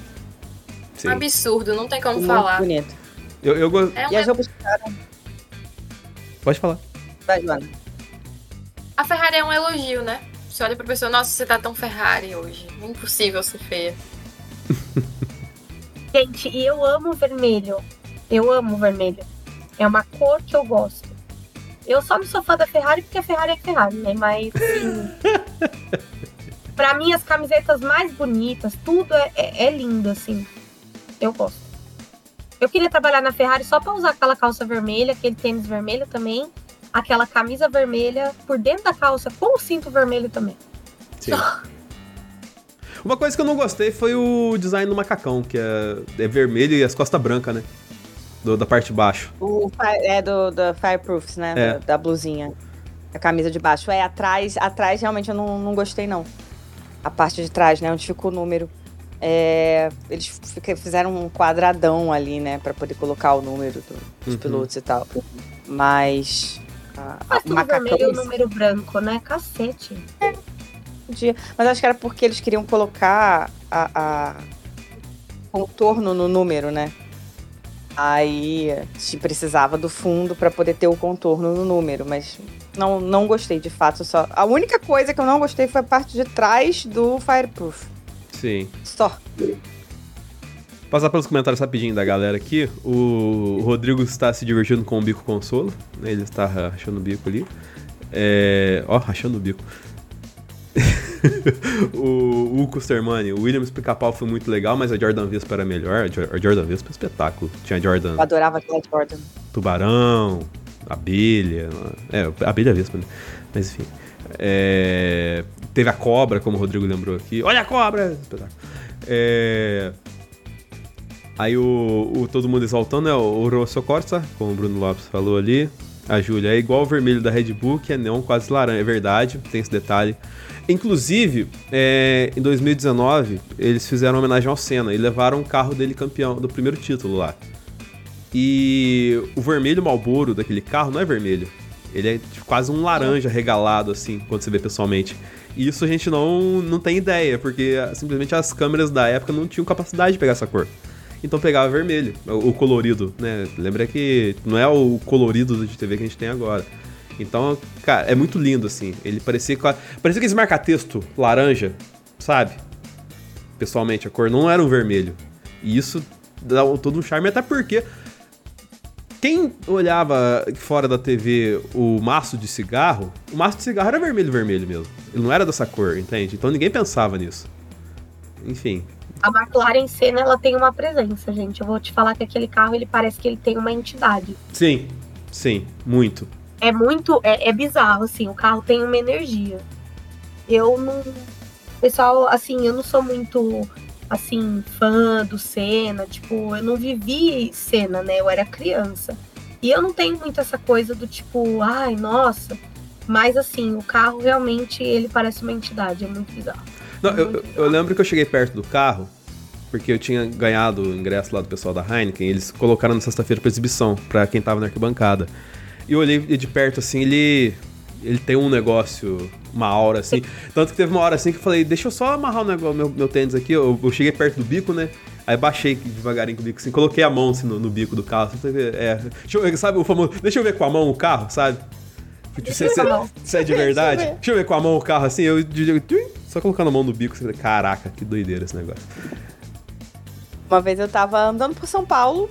Sim. Absurdo, não tem como muito falar. bonito. Eu, eu go- É E as roupas. Pode falar. Vai, Joana. A Ferrari é um elogio, né? Você olha pra pessoa, nossa, você tá tão Ferrari hoje. É impossível ser feia. *laughs* Gente, e eu amo vermelho. Eu amo vermelho. É uma cor que eu gosto. Eu só não sou fã da Ferrari porque a Ferrari é Ferrari, né? Mas, assim. *laughs* pra mim, as camisetas mais bonitas, tudo é, é, é lindo, assim. Eu gosto. Eu queria trabalhar na Ferrari só pra usar aquela calça vermelha, aquele tênis vermelho também, aquela camisa vermelha por dentro da calça com o cinto vermelho também. Sim. Uma coisa que eu não gostei foi o design do macacão, que é, é vermelho e as costas brancas, né? Do- da parte de baixo. O é do, do Fireproofs, né? É. Da, da blusinha. A camisa de baixo. É, atrás, atrás realmente eu não, não gostei, não. A parte de trás, né? Onde ficou o número. É, eles fizeram um quadradão ali, né? Pra poder colocar o número do- dos Uhum. pilotos e tal. Mas. A- Mas o tudo macacão. vermelho e o número branco, né? Cacete. podia- Mas acho que era porque eles queriam colocar a, a contorno no número, né? Aí se precisava do fundo para poder ter o contorno no número, mas não, não gostei de fato. Só a única coisa que eu não gostei foi a parte de trás do Fireproof. Sim. Só. Passar pelos comentários rapidinho da galera aqui. O Rodrigo está se divertindo com o bico consolo. né? Ele está rachando o bico ali. É... Ó, rachando o bico. *laughs* o Uco Stermani, o Williams Pica-Pau foi muito legal, mas a Jordan Vespa era melhor. A Jo- a Jordan Vespa é espetáculo. Tinha a Jordan Eu adorava aquela Jordan. Tubarão, Abelha. É, Abelha Vespa, né? Mas enfim. É, teve a cobra, como o Rodrigo lembrou aqui. Olha a cobra! Espetáculo. É, Aí o, o todo mundo exaltando, né? O Rosso Corsa, como o Bruno Lopes falou ali. A Júlia é igual o vermelho da Red Bull, que é neon quase laranja. É verdade, tem esse detalhe. Inclusive, é, em 2019, eles fizeram homenagem ao Senna e levaram o carro dele campeão do primeiro título lá. E o vermelho Malboro daquele carro não é vermelho. Ele é quase um laranja regalado, assim, quando você vê pessoalmente. E isso a gente não, não tem ideia, porque simplesmente as câmeras da época não tinham capacidade de pegar essa cor. Então pegava vermelho, o, colorido, né? Lembra que não é o colorido de TV que a gente tem agora. Então, cara, é muito lindo, assim. Ele parecia, parecia aqueles marca-texto laranja, sabe? Pessoalmente, a cor não era um vermelho. E isso dá todo um charme, até porque quem olhava fora da TV o maço de cigarro, o maço de cigarro era vermelho vermelho mesmo. Ele não era dessa cor, entende? Então ninguém pensava nisso. Enfim. A McLaren Senna, ela tem uma presença, gente. Eu vou te falar que aquele carro, ele parece que ele tem uma entidade. Sim, sim, muito. É muito, é, é bizarro, assim, o carro tem uma energia. Eu não... Pessoal, assim, eu não sou muito assim, fã do Senna, tipo, eu não vivi Senna, né? Eu era criança. E eu não tenho muito essa coisa do tipo, ai, nossa. Mas assim, o carro realmente, ele parece uma entidade, é muito bizarro. Não, eu, eu lembro que eu cheguei perto do carro, porque eu tinha ganhado o ingresso lá do pessoal da Heineken, eles colocaram na sexta-feira pra exibição, pra quem tava na arquibancada. E eu olhei de perto assim, ele ele tem um negócio, uma aura assim. Tanto que teve uma hora assim que eu falei, deixa eu só amarrar o negócio, meu, meu tênis aqui. Eu, eu cheguei perto do bico, né? Aí baixei devagarinho com o bico, assim, coloquei a mão assim, no, no bico do carro. Assim, é, eu, sabe o famoso, deixa eu ver com a mão o carro, sabe? Você, você, você é de verdade? Deixa eu, deixa eu, ver com a mão o carro assim, eu, eu, eu só colocando a mão no bico, assim, caraca, que doideira esse negócio. Uma vez eu tava andando por São Paulo,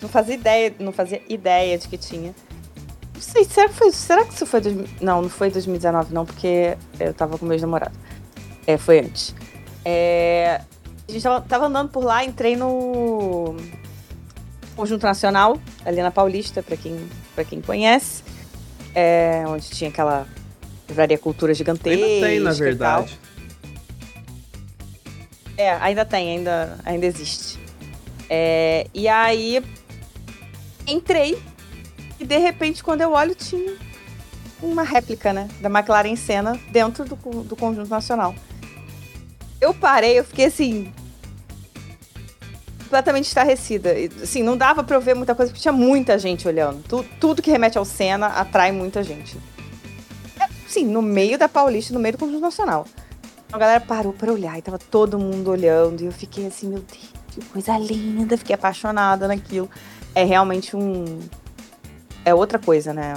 não fazia ideia, não fazia ideia de que tinha sei, será que foi. Será que isso foi. Dois, não, não foi 2019, não, porque eu tava com meu namorado. É, foi antes. É, a gente tava, tava andando por lá, entrei no Conjunto Nacional, ali na Paulista, pra quem, pra quem conhece. É, onde tinha aquela livraria cultura gigantesca. Ainda tem, na verdade. É, ainda tem, ainda, ainda existe. É, e aí entrei e de repente, quando eu olho, tinha uma réplica, né? Da McLaren Senna dentro do, do conjunto nacional. Eu parei, eu fiquei assim. Completamente estarrecida. Assim, não dava pra eu ver muita coisa, porque tinha muita gente olhando. Tu, tudo que remete ao Senna atrai muita gente. É, sim, no meio da Paulista, no meio do conjunto nacional. A galera parou pra olhar e tava todo mundo olhando. E eu fiquei assim, meu Deus, que coisa linda. Fiquei apaixonada naquilo. É realmente um é outra coisa, né?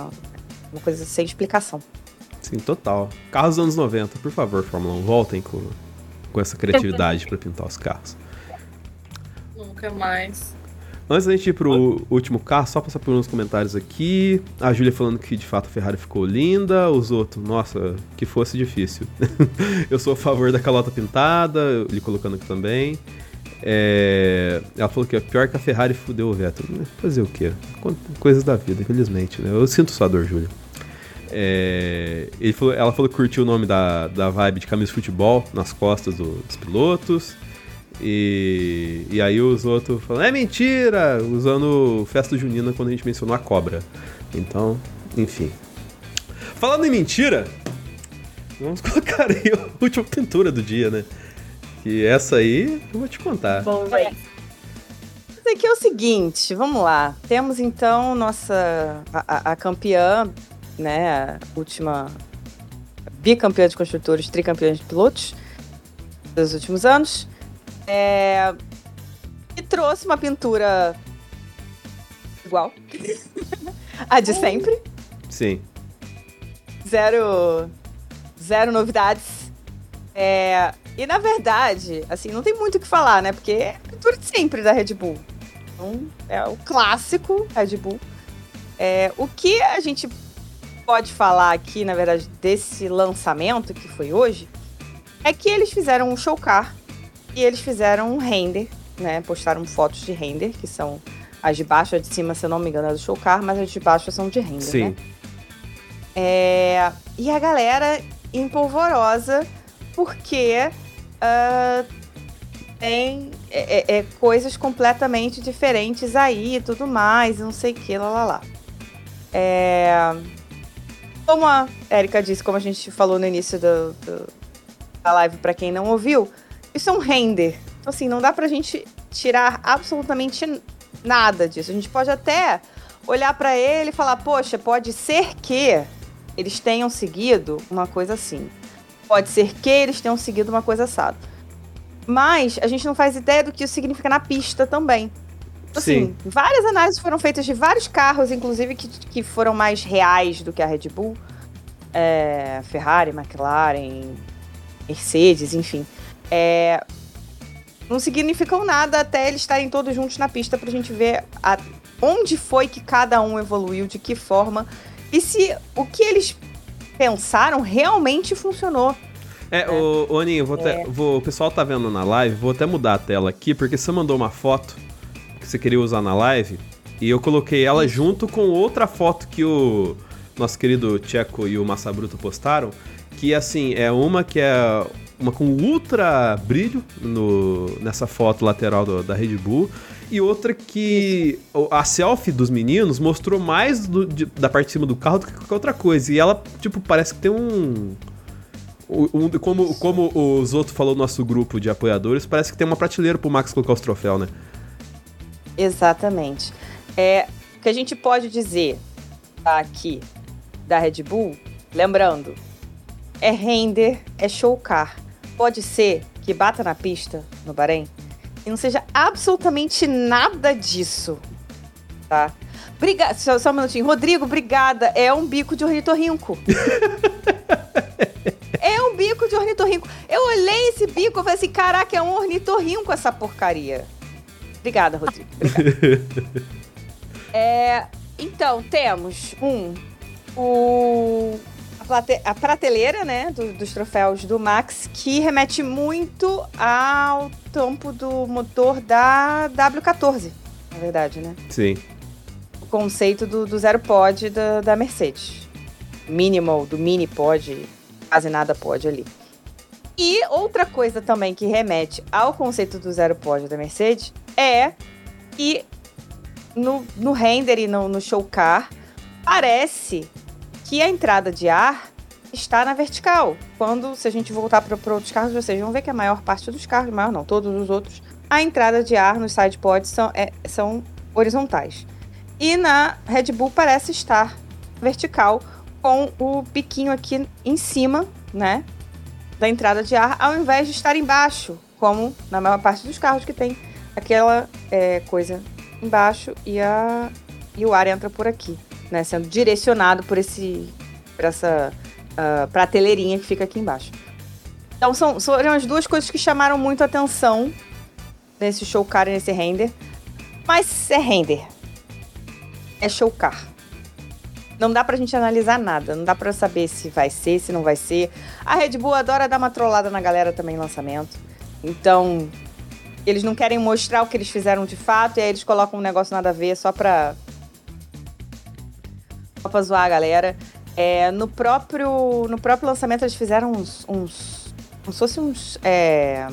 Uma coisa sem explicação. Sim, total. Carros dos anos 90, por favor, Fórmula 1, voltem com, com essa *laughs* criatividade para pintar os carros. Nunca mais. Antes da gente ir pro último carro, só passar por uns comentários aqui. A Júlia falando que de fato a Ferrari ficou linda. Os outros, nossa, que fosse difícil. *laughs* Eu sou a favor da calota pintada, ele colocando aqui também. É, ela falou que é pior que a Ferrari fudeu o Vettel. Fazer o quê? Coisas da vida, infelizmente, né? Eu sinto sua dor, Júlio. É, ela falou que curtiu o nome da, da vibe de camisa de futebol nas costas do, dos pilotos. E, e aí os outros falam, é mentira! Usando festa junina quando a gente mencionou a cobra. Então, enfim. Falando em mentira, vamos *laughs* colocar aí a última pintura do dia, né? Que essa aí eu vou te contar. Bom, velho. Isso aqui é o seguinte, vamos lá. Temos então nossa a, a campeã, né, a última bicampeã de construtores, tricampeã de pilotos dos últimos anos. É, e trouxe uma pintura igual *laughs* a de sempre. Sim. Zero, zero novidades. É, e na verdade, assim, não tem muito o que falar, né? Porque é a pintura de sempre da Red Bull. Então, é o clássico Red Bull. É, o que a gente pode falar aqui, na verdade, desse lançamento que foi hoje, é que eles fizeram um showcar e eles fizeram um render, né? Postaram fotos de render, que são as de baixo, as de cima, se eu não me engano, é do showcar, mas as de baixo são de render, Sim. né? É, e a galera empolvorosa porque uh, tem é, é, é, coisas completamente diferentes aí e tudo mais, não sei o que, lá lá lá. É, como a Erika disse, como a gente falou no início do, do, da live, para quem não ouviu, isso é um render. Então, assim, não dá pra gente tirar absolutamente nada disso. A gente pode até olhar para ele e falar, poxa, pode ser que eles tenham seguido uma coisa assim. Pode ser que eles tenham seguido uma coisa assada. Mas a gente não faz ideia do que isso significa na pista também. Assim, Sim. várias análises foram feitas de vários carros, inclusive que, que foram mais reais do que a Red Bull. É, Ferrari, McLaren, Mercedes, enfim. É, não significam nada até eles estarem todos juntos na pista pra gente ver a, onde foi que cada um evoluiu, de que forma, e se o que eles pensaram realmente funcionou. É, é. o, o Aninho, vou é. vou, o pessoal tá vendo na live, vou até mudar a tela aqui, porque você mandou uma foto que você queria usar na live, e eu coloquei ela Isso. junto com outra foto que o nosso querido Tcheco e o Massa Bruto postaram, que assim, é uma que é uma com ultra brilho no, nessa foto lateral do, da Red Bull, e outra que a selfie dos meninos mostrou mais do, de, da parte de cima do carro do que qualquer outra coisa. E ela, tipo, parece que tem um um, como, como o Zoto falou no nosso grupo de apoiadores, parece que tem uma prateleira pro Max colocar os troféus, né? Exatamente. É, o que a gente pode dizer aqui da Red Bull, lembrando, é render, é show car. Pode ser que bata na pista no Bahrein e não seja absolutamente nada disso, tá? Obrigada, só, só um minutinho. Rodrigo, obrigada. É um bico de ornitorrinco. *laughs* É um bico de ornitorrinco. Eu olhei esse bico e falei assim: caraca, é um ornitorrinco essa porcaria. Obrigada, Rodrigo. Obrigada. *laughs* é, então, temos um. O, plate, a prateleira, né, do, dos troféus do Max, que remete muito ao tampo do motor da W14, na verdade, né? Sim. O conceito do, do zero pod da, da Mercedes. Minimal, do mini pod, quase nada pode ali. E outra coisa também que remete ao conceito do zero pódio da Mercedes é que no, no render e no, no show car parece que a entrada de ar está na vertical. Quando, se a gente voltar para outros carros, vocês vão ver que a maior parte dos carros, maior não, todos os outros, a entrada de ar nos side pods são, é, são horizontais. E na Red Bull parece estar vertical, com o biquinho aqui em cima, né? Da entrada de ar, ao invés de estar embaixo, como na maior parte dos carros que tem aquela é, coisa embaixo e, a, e o ar entra por aqui, né? Sendo direcionado por, esse, por essa uh, prateleirinha que fica aqui embaixo. Então são, foram as duas coisas que chamaram muito atenção nesse show car e nesse render. Mas é render. É show car não dá pra gente analisar nada. Não dá pra saber se vai ser, se não vai ser. A Red Bull adora dar uma trollada na galera também em lançamento. Então, eles não querem mostrar o que eles fizeram de fato, e aí eles colocam um negócio nada a ver só pra. Só pra zoar a galera. É, no, próprio, no próprio lançamento eles fizeram uns. uns como se fossem uns. É,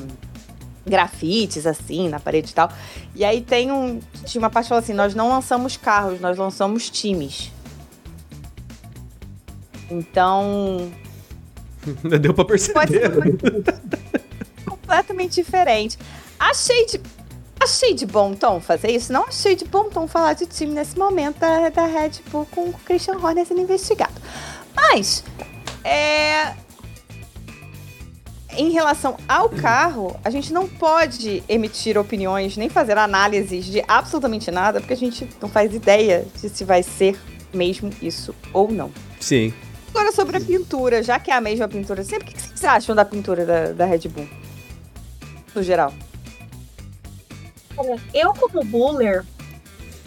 grafites assim na parede e tal. E aí tem um. Tinha uma parte que fala assim: nós não lançamos carros, nós lançamos times. Então. *laughs* Deu pra perceber. completamente diferente. Achei de. Achei de bom tom fazer isso. Não achei de bom tom falar de time nesse momento da, da Red Bull com o Christian Horner sendo investigado. Mas, é, em relação ao carro, a gente não pode emitir opiniões nem fazer análises de absolutamente nada, porque a gente não faz ideia de se vai ser mesmo isso ou não. Sim. Agora sobre a pintura, já que é a mesma pintura sempre, o que vocês acham da pintura da, da Red Bull? No geral. Eu, como buller,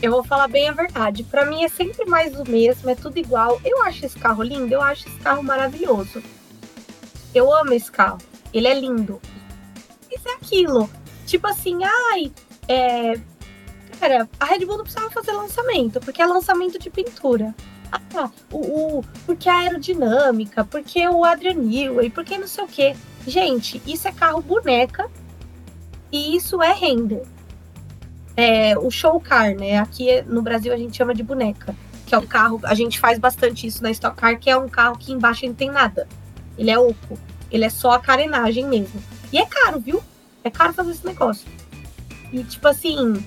eu vou falar bem a verdade. Para mim é sempre mais do mesmo, é tudo igual. Eu acho esse carro lindo, eu acho esse carro maravilhoso. Eu amo esse carro. Ele é lindo. Isso é aquilo. Tipo assim, ai, é. Cara, a Red Bull não precisava fazer lançamento, porque é lançamento de pintura. Ah, o, o, porque a aerodinâmica, porque o Adrian Newey, porque não sei o quê. Gente, isso é carro boneca E isso é render. É, o show car, né? Aqui no Brasil a gente chama de boneca, que é o carro. A gente faz bastante isso na Stock Car, que é um carro que embaixo não tem nada. Ele é oco. Ele é só a carenagem mesmo. E é caro, viu? É caro fazer esse negócio. E tipo assim.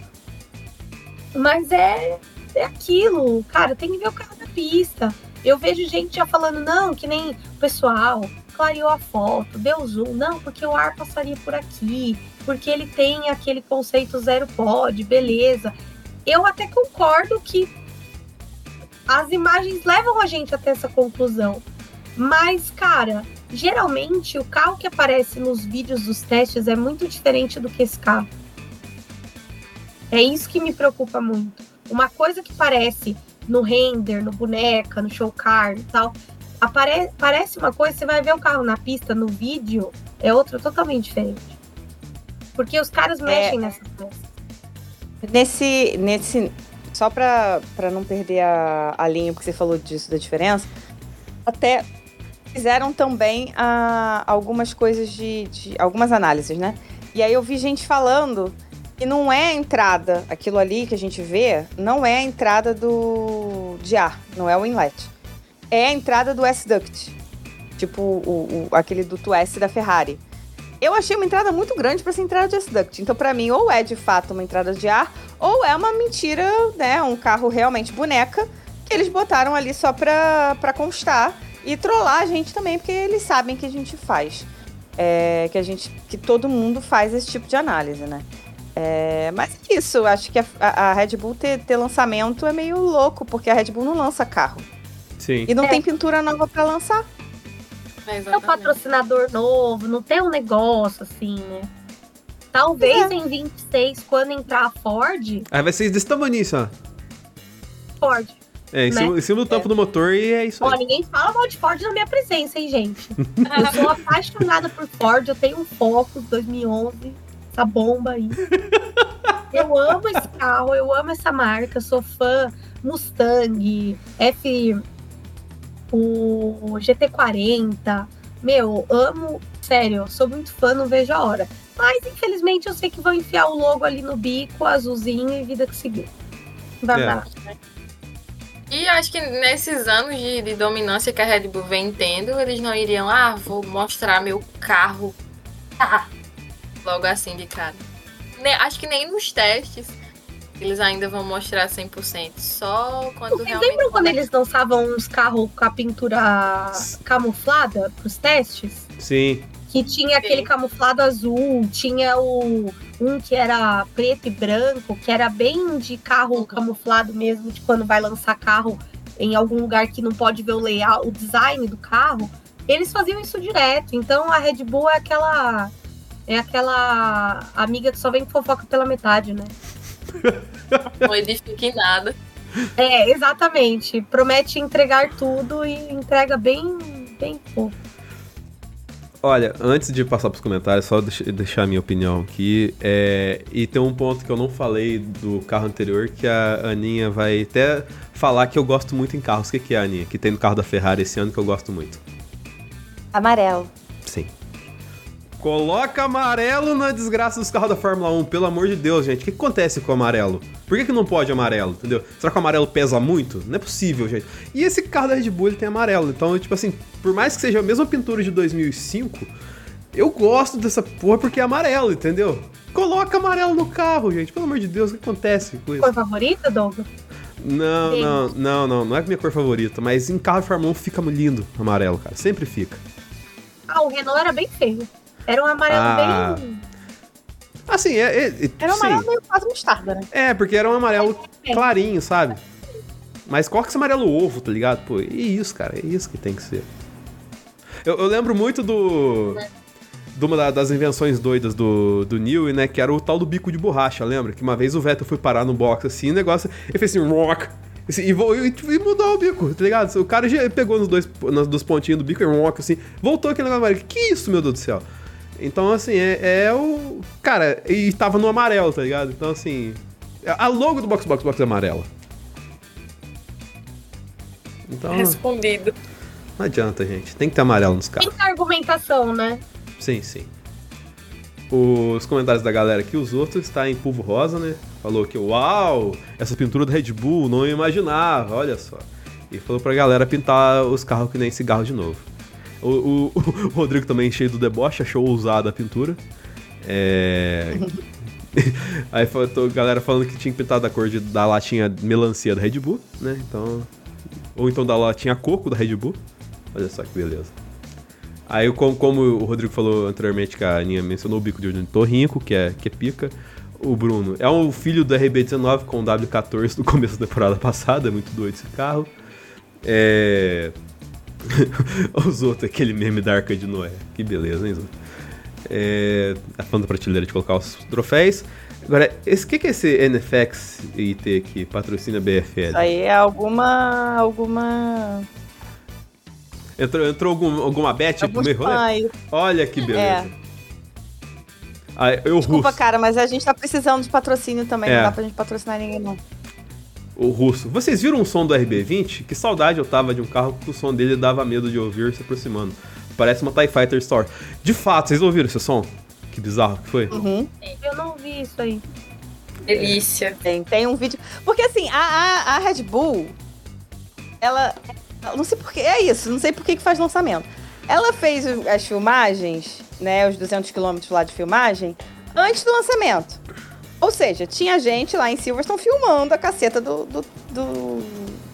Mas é, é aquilo, cara, tem que ver o carro da pista. Eu vejo gente já falando, não, que nem o pessoal clareou a foto, deu zoom, não, porque o ar passaria por aqui, porque ele tem aquele conceito zero pod, beleza. Eu até concordo que as imagens levam a gente até essa conclusão. Mas, cara, geralmente o carro que aparece nos vídeos dos testes é muito diferente do que esse carro. É isso que me preocupa muito. Uma coisa que parece no render, no boneca, no show car e tal, apare parece uma coisa, você vai ver o carro na pista, no vídeo, é outra totalmente diferente. Porque os caras é. mexem é, nessas coisas. Nesse, nesse, só para não perder a, a linha, porque você falou disso, da diferença, até fizeram também ah, algumas coisas de, de, algumas análises, né? E aí eu vi gente falando que não é a entrada, aquilo ali que a gente vê, não é a entrada do de ar, não é o inlet. É a entrada do S-Duct. Tipo o, o, aquele duto S da Ferrari. Eu achei uma entrada muito grande para essa entrada de S-Duct. Então, para mim, ou é de fato uma entrada de ar, ou é uma mentira, né? Um carro realmente boneca que eles botaram ali só pra, pra constar e trollar a gente também, porque eles sabem que a gente faz. É, que a gente. que todo mundo faz esse tipo de análise, né? É, mas é isso, acho que a, a Red Bull ter, ter, lançamento é meio louco, porque a Red Bull não lança carro. Sim. E não é. tem pintura nova para lançar. É tem um patrocinador novo, não tem um negócio assim, né? Talvez é. em 26, quando entrar a Ford. Aí vai ser desse tamanho, ó. Ford. É, em, né? cima, em cima do tampo é. do motor e é isso aí. Ó, ninguém fala mal de Ford na minha presença, hein, gente? *laughs* eu sou apaixonada por Ford, eu tenho um Focus 2011, essa bomba aí. *laughs* Eu amo esse carro, eu amo essa marca, sou fã Mustang, F, o GT40. Meu, amo, sério, sou muito fã, não vejo a hora. Mas infelizmente eu sei que vão enfiar o logo ali no bico, azulzinho e vida que seguir. Vai é. dar. E acho que nesses anos de, de, dominância que a Red Bull vem tendo, eles não iriam, ah, vou mostrar meu carro. Ah, *laughs* logo assim de cara. acho que nem nos testes eles ainda vão mostrar 100%. Só quando Vocês realmente. lembram quando eles lançavam uns carros com a pintura camuflada pros testes? Sim. Que tinha aquele camuflado azul, tinha o um que era preto e branco, que era bem de carro uhum. camuflado mesmo, de quando vai lançar carro em algum lugar que não pode ver o layout, o design do carro. Eles faziam isso direto. Então a Red Bull é aquela é aquela amiga que só vem fofoca pela metade, né? Não edifica em nada. É, exatamente. Promete entregar tudo e entrega bem, bem pouco. Olha, antes de passar para os comentários, só deixar a minha opinião aqui. É, e tem um ponto que eu não falei do carro anterior, que a Aninha vai até falar que eu gosto muito em carros. O que, que é, Aninha? Que tem no carro da Ferrari esse ano que eu gosto muito. Amarelo. Sim. Coloca amarelo na desgraça dos carros da Fórmula 1, pelo amor de Deus, gente. O que acontece com o amarelo? Por que, que não pode amarelo, entendeu? Será que o amarelo pesa muito? Não é possível, gente. E esse carro da Red Bull, ele tem amarelo. Então, tipo assim, por mais que seja a mesma pintura de 2005, eu gosto dessa porra porque é amarelo, entendeu? Coloca amarelo no carro, gente. Pelo amor de Deus, o que acontece com isso? Cor favorita, Douglas? Não, não, não, não. Não é minha cor favorita, mas em carro de Fórmula 1 fica lindo amarelo, cara. Sempre fica. Ah, o Renault era bem feio. Era um amarelo ah. bem. Assim, é, é, é Era um amarelo meio quase mostarda, né? É, porque era um amarelo é. clarinho, sabe? Mas coloca esse amarelo ovo, tá ligado? Pô, é isso, cara. É isso que tem que ser. Eu, eu lembro muito do. De uma das invenções doidas do, do Neil, né? Que era o tal do bico de borracha, lembra? Que uma vez o Vettel foi parar no box assim, o negócio. Ele fez assim, rock. Assim, e, e, e, mudou o bico, tá ligado? O cara já pegou nos dois, nos dois pontinhos do bico e rock, assim, voltou aquele negócio. Que isso, meu Deus do céu? Então, assim, é, é, o. Cara, e tava no amarelo, tá ligado? Então, assim. A logo do Box Box Box é amarela. Então. Respondido. Não adianta, gente. Tem que ter amarelo nos carros. Tem que ter argumentação, né? Sim, sim. Os comentários da galera aqui, os outros está em Pulvo Rosa, né? Falou que, uau, essa pintura do Red Bull, não imaginava, olha só. E falou pra galera pintar os carros que nem cigarro de novo. O, o, *laughs* o Rodrigo também, cheio do deboche, achou ousada a pintura. É. *laughs* Aí faltou galera falando que tinha pintado a cor de, da latinha melancia da Red Bull, né? Então. Ou então da latinha coco da Red Bull. Olha só que beleza. Aí, como, como o Rodrigo falou anteriormente, que a Aninha mencionou o bico de ornitorrinco, que é, que é pica. O Bruno é um filho do RB19 com o W14 do começo da temporada *laughs* passada, é muito doido esse carro. É. *laughs* Os outros, aquele meme da Arca de Noé. Que beleza, hein, Zoto? É. A fã da prateleira de colocar os troféus. Agora, o que, que é esse NFX IT que patrocina a BFL? Isso aí é alguma. alguma. Entrou, entrou algum, alguma bet Alguns meio rolê? Olha que beleza. É. Ah, eu Desculpa, russo. cara, mas a gente tá precisando de patrocínio também. É. Não dá pra gente patrocinar ninguém, não. O russo. Vocês viram o som do RB20? Que saudade eu tava de um carro que o som dele dava medo de ouvir se aproximando. Parece uma TIE Fighter Store. De fato, vocês ouviram esse som? Que bizarro que foi. Uhum. Eu não vi isso aí. Delícia. Tem, tem um vídeo. Porque assim, a, a, a Red Bull, ela. ela- Não sei por que. É isso, não sei por que que faz lançamento. Ela fez as filmagens, né? Os 200 quilômetros lá de filmagem, antes do lançamento. Ou seja, tinha gente lá em Silverstone filmando a caceta do, do, do,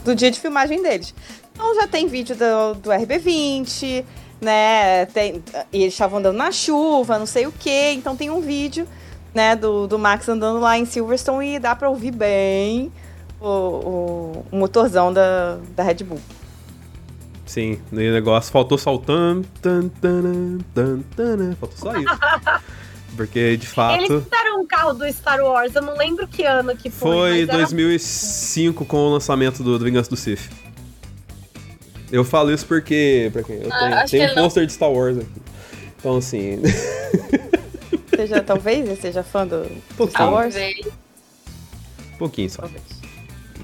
do dia de filmagem deles. Então já tem vídeo do, do RB20, né? Tem, e eles estavam andando na chuva, não sei o quê. Então tem um vídeo né, do, do Max andando lá em Silverstone e dá pra ouvir bem o, o, o motorzão da, da Red Bull. Sim, no negócio faltou só o tan, tan, tan, tan, tan, faltou só isso. *laughs* Porque, de Eles fato, fizeram um carro do Star Wars, eu não lembro que ano que foi. foi mas era 2005 com o lançamento do, do Vingança do Sith. Eu falo isso porque, pra quem, eu Ah, tenho, tenho um ele não- pôster de Star Wars aqui. Então, assim, *laughs* Seja, talvez você seja fã do pouquinho, Star Wars? Talvez. pouquinho só. Talvez.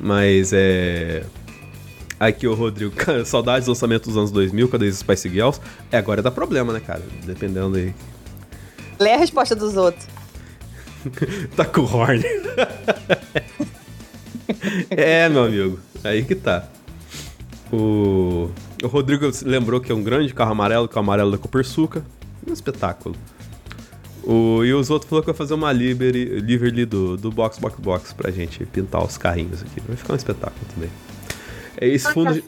Mas é. Aqui o Rodrigo, cara, *laughs* saudades do lançamento dos anos 2000, cadê os Spice Girls? É, agora dá problema, né, cara? Dependendo aí. Lê a resposta dos outros. *laughs* Tá com o horn. *laughs* é, meu amigo. Aí que tá. O, o Rodrigo lembrou que é um grande carro amarelo, que é o amarelo da Copersuca. Um espetáculo. O, e os outros falou que vai fazer uma livery, livery do, do Box Box Box pra gente pintar os carrinhos aqui. Vai ficar um espetáculo também. É, esse, fundo, assim,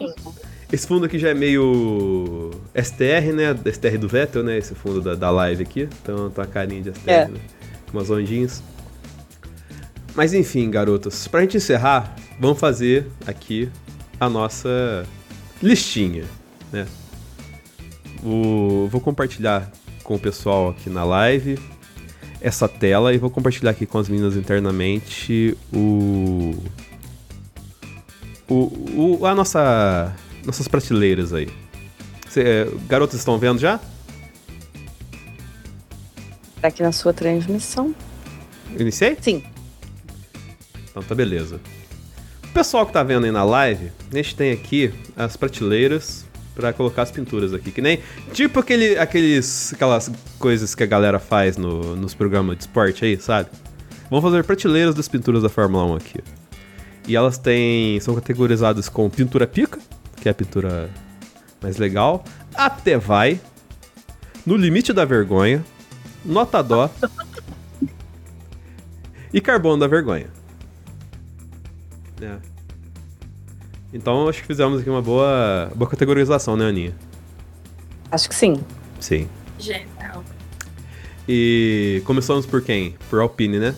esse fundo aqui já é meio STR, né? STR do Vettel, né? Esse fundo da, da live aqui. Então tá uma carinha de STR, É. né? Com umas ondinhas. Mas enfim, garotas, pra gente encerrar, vamos fazer aqui a nossa listinha, né? O- vou compartilhar com o pessoal aqui na live essa tela e vou compartilhar aqui com as meninas internamente o o, o- a nossa nossas prateleiras aí. Cê, é, garotas estão vendo já? Tá aqui na sua transmissão. Iniciei? Sim. Então tá beleza. O pessoal que tá vendo aí na live, a gente tem aqui as prateleiras pra colocar as pinturas aqui, que nem tipo aquele, aqueles aquelas coisas que a galera faz no, nos programas de esporte aí, sabe? Vamos fazer prateleiras das pinturas da Fórmula 1 aqui. E elas têm são categorizadas com pintura pica, que é a pintura mais legal, até vai, no limite da vergonha, nota dó e carbono da vergonha. É. Então acho que fizemos aqui uma boa, boa categorização, né, Aninha? Acho que sim. Sim. Genial. E começamos por quem? Por Alpine, né?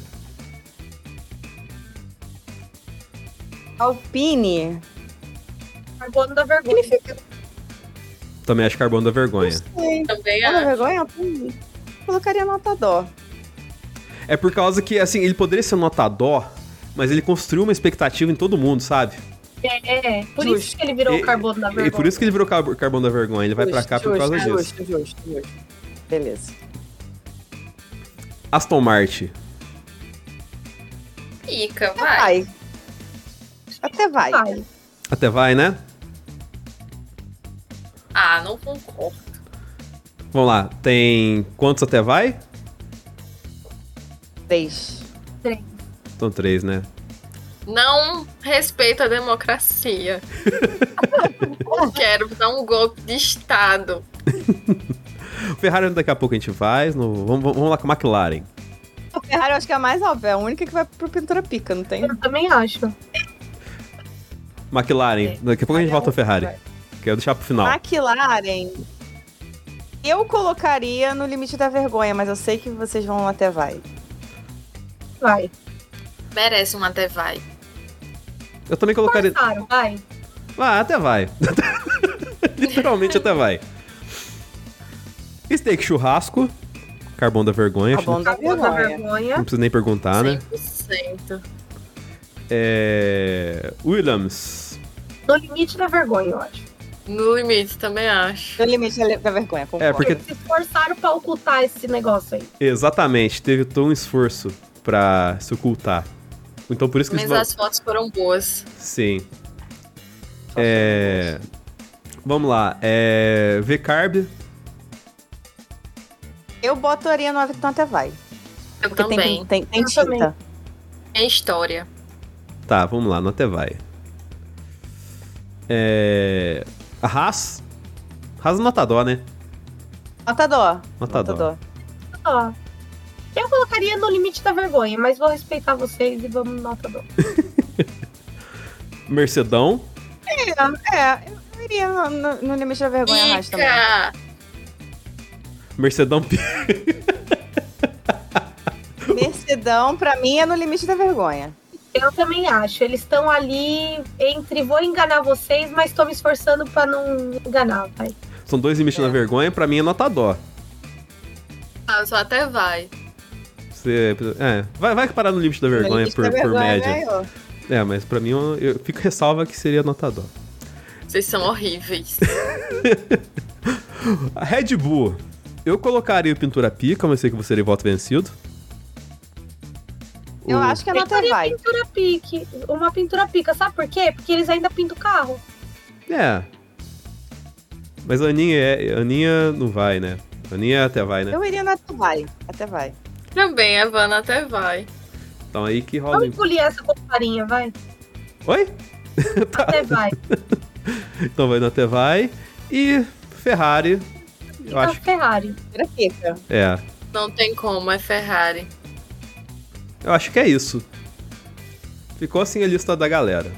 Alpine. Carbono da vergonha. Significa. Também acho carbono da vergonha. Sei. Também acho. vergonha. Colocaria nota dó. É por causa que, assim, ele poderia ser nota dó, mas ele construiu uma expectativa em todo mundo, sabe? É, é, por Justo. isso que ele virou E- o carbono da vergonha. E por isso que ele virou car- carbono da vergonha. Ele vai pra cá por causa disso. Justo, justo, justo. Beleza. Aston Martin. Fica, vai. Vai. Até vai. Vai. Até vai, né? Ah, não concordo. Vamos lá. Tem quantos até vai? Três. Três. Então três, né? Não respeita a democracia. *laughs* Quero dar um golpe de Estado. *laughs* O Ferrari daqui a pouco a gente faz. no- vamos, vamos lá com a McLaren. A Ferrari eu acho que é a mais óbvia, é a única que vai pro pintura pica, não tem? Eu também acho. McLaren, daqui a pouco a gente volta ao Ferrari. Quero deixar pro final. McLaren. Eu colocaria no limite da vergonha, mas eu sei que vocês vão até vai. Vai. Merece um até vai. Eu também colocaria. Forçaram, vai. Ah, até vai. *laughs* Literalmente até vai. Steak churrasco. Carbão da vergonha. Carbão da da vergonha. vergonha. Não precisa nem perguntar, né? 100%. É... Williams. No limite da vergonha, eu acho. No limite, também acho. No limite da vergonha, concordo. É, porque- Se esforçaram pra ocultar esse negócio aí. Exatamente. Teve todo um esforço pra se ocultar. Então por isso que Mas as fotos foram boas. Sim. É... Vamos lá. É... V-Carb. Eu botaria no Avicton até vai. Eu Porque também. tem, tem, tem Eu tinta. também. É história. Tá, vamos lá. No até vai. É... A Haas. Haas dó, né? Dó. Nota dó. Ó. Eu colocaria no limite da vergonha, mas vou respeitar vocês e vamos nota do. *laughs* Mercedão. É, é, eu iria no, no- no limite da vergonha Haas também. Ica! Mercedão *laughs* Mercedão, pra mim, é no limite da vergonha. Eu também acho. Eles estão ali entre vou enganar vocês, mas tô me esforçando pra não enganar, vai. São dois limites É. na vergonha. Pra mim é nota dó. Ah, só até vai. Você... É, vai, vai parar no limite da vergonha limite por, da por vergonha média. ganhou. É, mas pra mim eu, eu fico ressalva que seria nota dó. Vocês são horríveis. *laughs* A Red Bull. Eu colocaria o pintura pica, mas sei que você seria voto vencido. Eu O- acho que é Eu nota faria vai. pintura pique. Uma pintura pica. Sabe por quê? Porque eles ainda pintam o carro. É. Mas a Aninha, é, a Aninha não vai, né? A Aninha até vai, né? Eu iria no até vai. Até vai. Também, a Vanna até vai. Então aí que rola. Vamos engolir essa comparinha, vai. Oi? *laughs* Tá. Até vai. *laughs* Então vai no até vai. E Ferrari. Eu Então, acho que. Ferrari. Fica. É. Não tem como, é Ferrari. Eu acho que é isso. Ficou assim a lista da galera.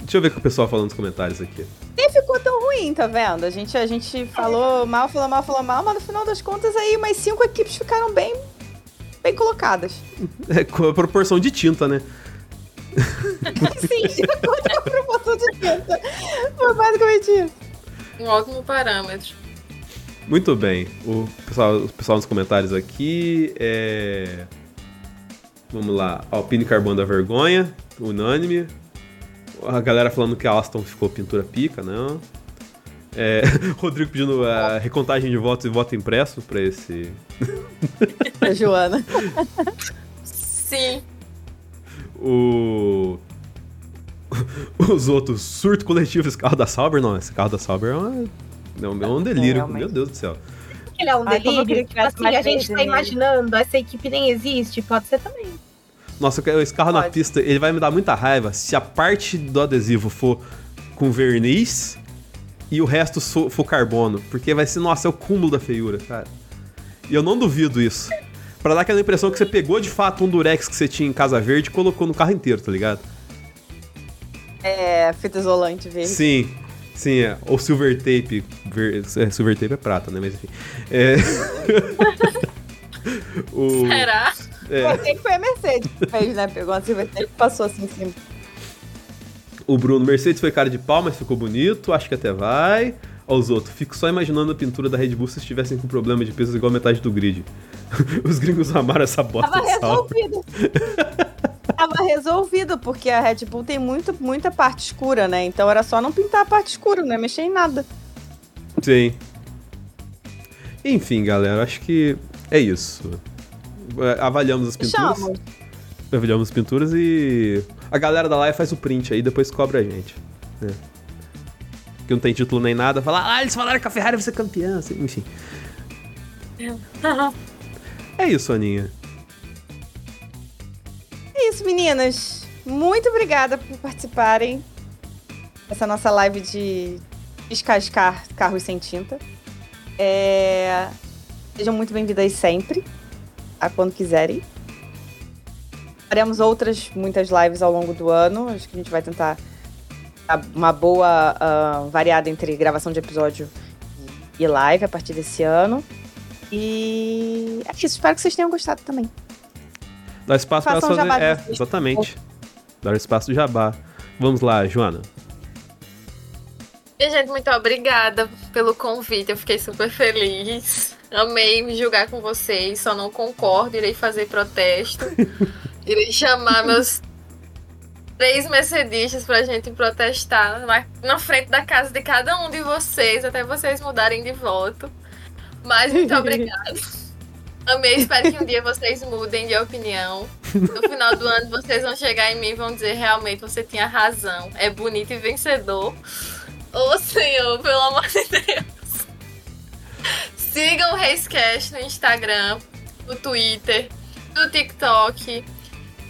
Deixa eu ver o que o pessoal falando nos comentários aqui. Nem ficou tão ruim, tá vendo? A gente, a gente falou mal, falou mal, falou mal, mas no final das contas aí umas cinco equipes ficaram bem, bem colocadas. *laughs* É com a proporção de tinta, né? *laughs* Sim, de acordo com a proporção de tinta. Foi basicamente isso. Um ótimo parâmetro. Muito bem. O pessoal, o pessoal nos comentários aqui é. Vamos lá. Alpine Carbono da Vergonha, unânime. A galera falando que a Aston ficou pintura pica, não. É, *laughs* Rodrigo pedindo a recontagem de votos e voto impresso pra esse. *laughs* A Joana. Sim. O. *laughs* Os outros, surto coletivo, esse carro da Sauber, não, esse carro da Sauber é, uma, é um, é um delírio, meu Deus do céu. Ele é um Ai, delírio. que Tipo assim, a gente tá imaginando, essa equipe nem existe, pode ser também. Nossa, esse carro na Pode. pista, ele vai me dar muita raiva se a parte do adesivo for com verniz e o resto for carbono. Porque vai ser, nossa, é o cúmulo da feiura, cara. E eu não duvido isso. Pra dar aquela impressão que você pegou de fato um durex que você tinha em Casa Verde e colocou no carro inteiro, tá ligado? É, fita isolante verde. Sim, sim, é. Ou silver tape. ver- é, silver tape é prata, né? Mas enfim. É... *laughs* o... Será? é. Sei que foi a Mercedes que fez, né? Pegou uma silvertape e passou assim em cima. O Bruno Mercedes foi cara de pau, mas ficou bonito, acho que até vai. Ó, os outros, fico só imaginando a pintura da Red Bull se estivessem com problema de peso igual a metade do grid. *laughs* Os gringos amaram essa bosta Tava resolvido. *laughs* Tava resolvido, porque a Red Bull tem muito, muita parte escura, né? Então era só não pintar a parte escura, não ia mexer em nada. Sim. Enfim, galera, acho que é isso. É, Avaliamos as pinturas. Avaliamos as pinturas e a galera da live faz o print aí, depois cobra a gente. Né? Que não tem título nem nada, fala, ah, eles falaram que a Ferrari vai ser campeã, assim, enfim. *laughs* É isso, Aninha. Isso, meninas. Muito obrigada por participarem dessa nossa live de descascar carros sem tinta. É... Sejam muito bem-vindas sempre, a quando quiserem. Faremos outras, muitas lives ao longo do ano. Acho que a gente vai tentar uma boa uh, variada entre gravação de episódio e live a partir desse ano. E é isso. Espero que vocês tenham gostado também. Dá espaço para fazer. É, exatamente. Dar espaço do jabá. Vamos lá, Joana. E, gente, muito obrigada pelo convite. Eu fiquei super feliz. Amei me julgar com vocês. Só não concordo. Irei fazer protesto. *laughs* Irei chamar meus três mercedistas pra gente protestar na, na frente da casa de cada um de vocês, até vocês mudarem de voto. Mas muito *laughs* obrigada. Amei, espero que um dia vocês mudem de opinião. No final do ano vocês vão chegar em mim e vão dizer realmente você tinha razão. É bonito e vencedor. Ô oh, Senhor, pelo amor de Deus. Sigam o Reiscast no Instagram, no Twitter, no TikTok,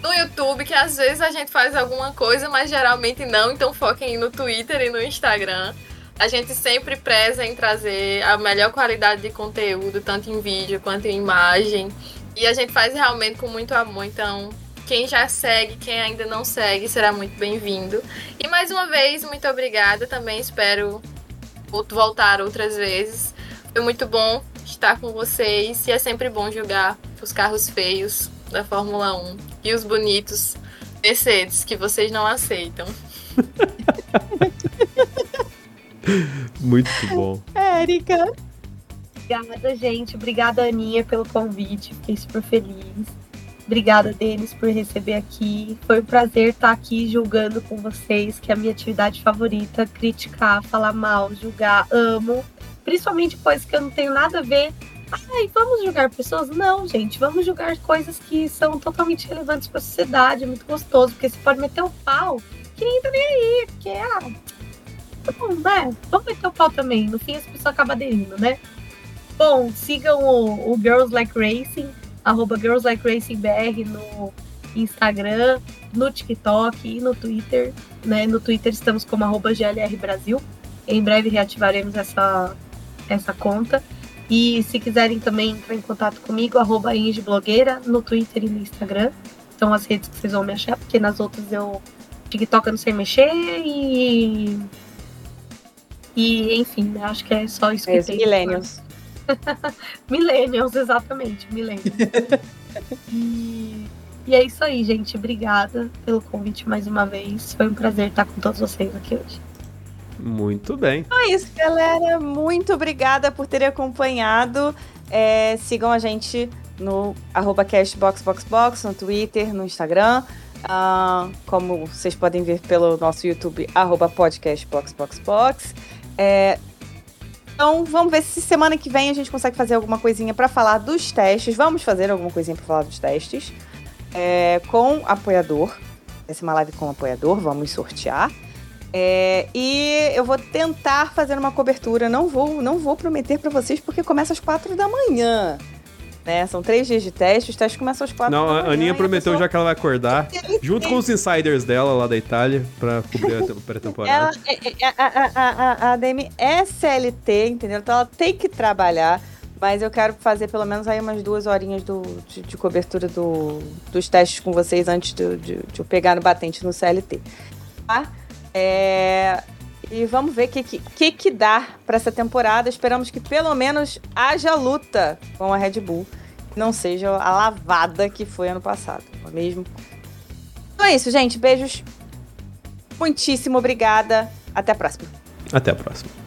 no YouTube, que às vezes a gente faz alguma coisa, mas geralmente não, então foquem no Twitter e no Instagram. A gente sempre preza em trazer a melhor qualidade de conteúdo, tanto em vídeo quanto em imagem. E a gente faz realmente com muito amor, então quem já segue, quem ainda não segue, será muito bem-vindo. E mais uma vez, muito obrigada. Também espero voltar outras vezes. Foi muito bom estar com vocês e é sempre bom jogar os carros feios da Fórmula 1 e os bonitos Mercedes que vocês não aceitam. *laughs* *laughs* Muito bom. Érica. Obrigada, gente. Obrigada, Aninha, pelo convite. Fiquei super feliz. Obrigada, Denis, por receber aqui. Foi um prazer estar aqui julgando com vocês, que é a minha atividade favorita. Criticar, falar mal, julgar, amo. Principalmente coisas que eu não tenho nada a ver Ai, vamos julgar pessoas? Não, gente, vamos julgar coisas que são totalmente relevantes para a sociedade, é muito gostoso, porque você pode meter o pau, que ninguém tá nem aí, porque, ah, bom, né? Vamos meter o pau também, no fim as pessoas acabam aderindo, né? Bom, sigam o, o Girls Like Racing, arroba Girls Like Racing BR no Instagram, no TikTok e no Twitter, né? No Twitter estamos como arroba GLR Brasil. Em breve reativaremos essa, essa conta. E se quiserem também entrar em contato comigo, arroba Blogueira, no Twitter e no Instagram. São as redes que vocês vão me achar, porque nas outras eu TikTok eu não sei mexer e. E, enfim, acho que é só isso que é, tem. Millennials. *laughs* millennials, exatamente, millennials. e, e é isso aí, gente. Obrigada pelo convite mais uma vez. Foi um prazer estar com todos vocês aqui hoje. Muito bem. Então é isso, galera. Muito obrigada por terem acompanhado. É, sigam a gente no arroba cashboxboxbox, no Twitter, no Instagram. Uh, como vocês podem ver pelo nosso YouTube, arroba podcastboxboxbox. É, então, vamos ver se semana que vem a gente consegue fazer alguma coisinha para falar dos testes. Vamos fazer alguma coisinha para falar dos testes é, com apoiador. Essa é uma live com apoiador, vamos sortear. É, e eu vou tentar fazer uma cobertura. Não vou, não vou prometer para vocês porque começa às quatro da manhã. Né? São três dias de teste, os testes começam às quatro não, a Aninha prometeu pessoa... já que ela vai acordar, junto com os insiders dela lá da Itália, para cobrir a *laughs* pré-temporada. É, é, a, a, a, a Demi é CLT, entendeu? Então ela tem que trabalhar. Mas eu quero fazer pelo menos aí umas duas horinhas do, de, de cobertura do, dos testes com vocês antes de, de, de eu pegar no batente no CLT. Tá? É... E vamos ver o que, que, que dá para essa temporada. Esperamos que pelo menos haja luta com a Red Bull. Não seja a lavada que foi ano passado, não é mesmo? Então é isso, gente. Beijos. Muitíssimo obrigada. Até a próxima. Até a próxima.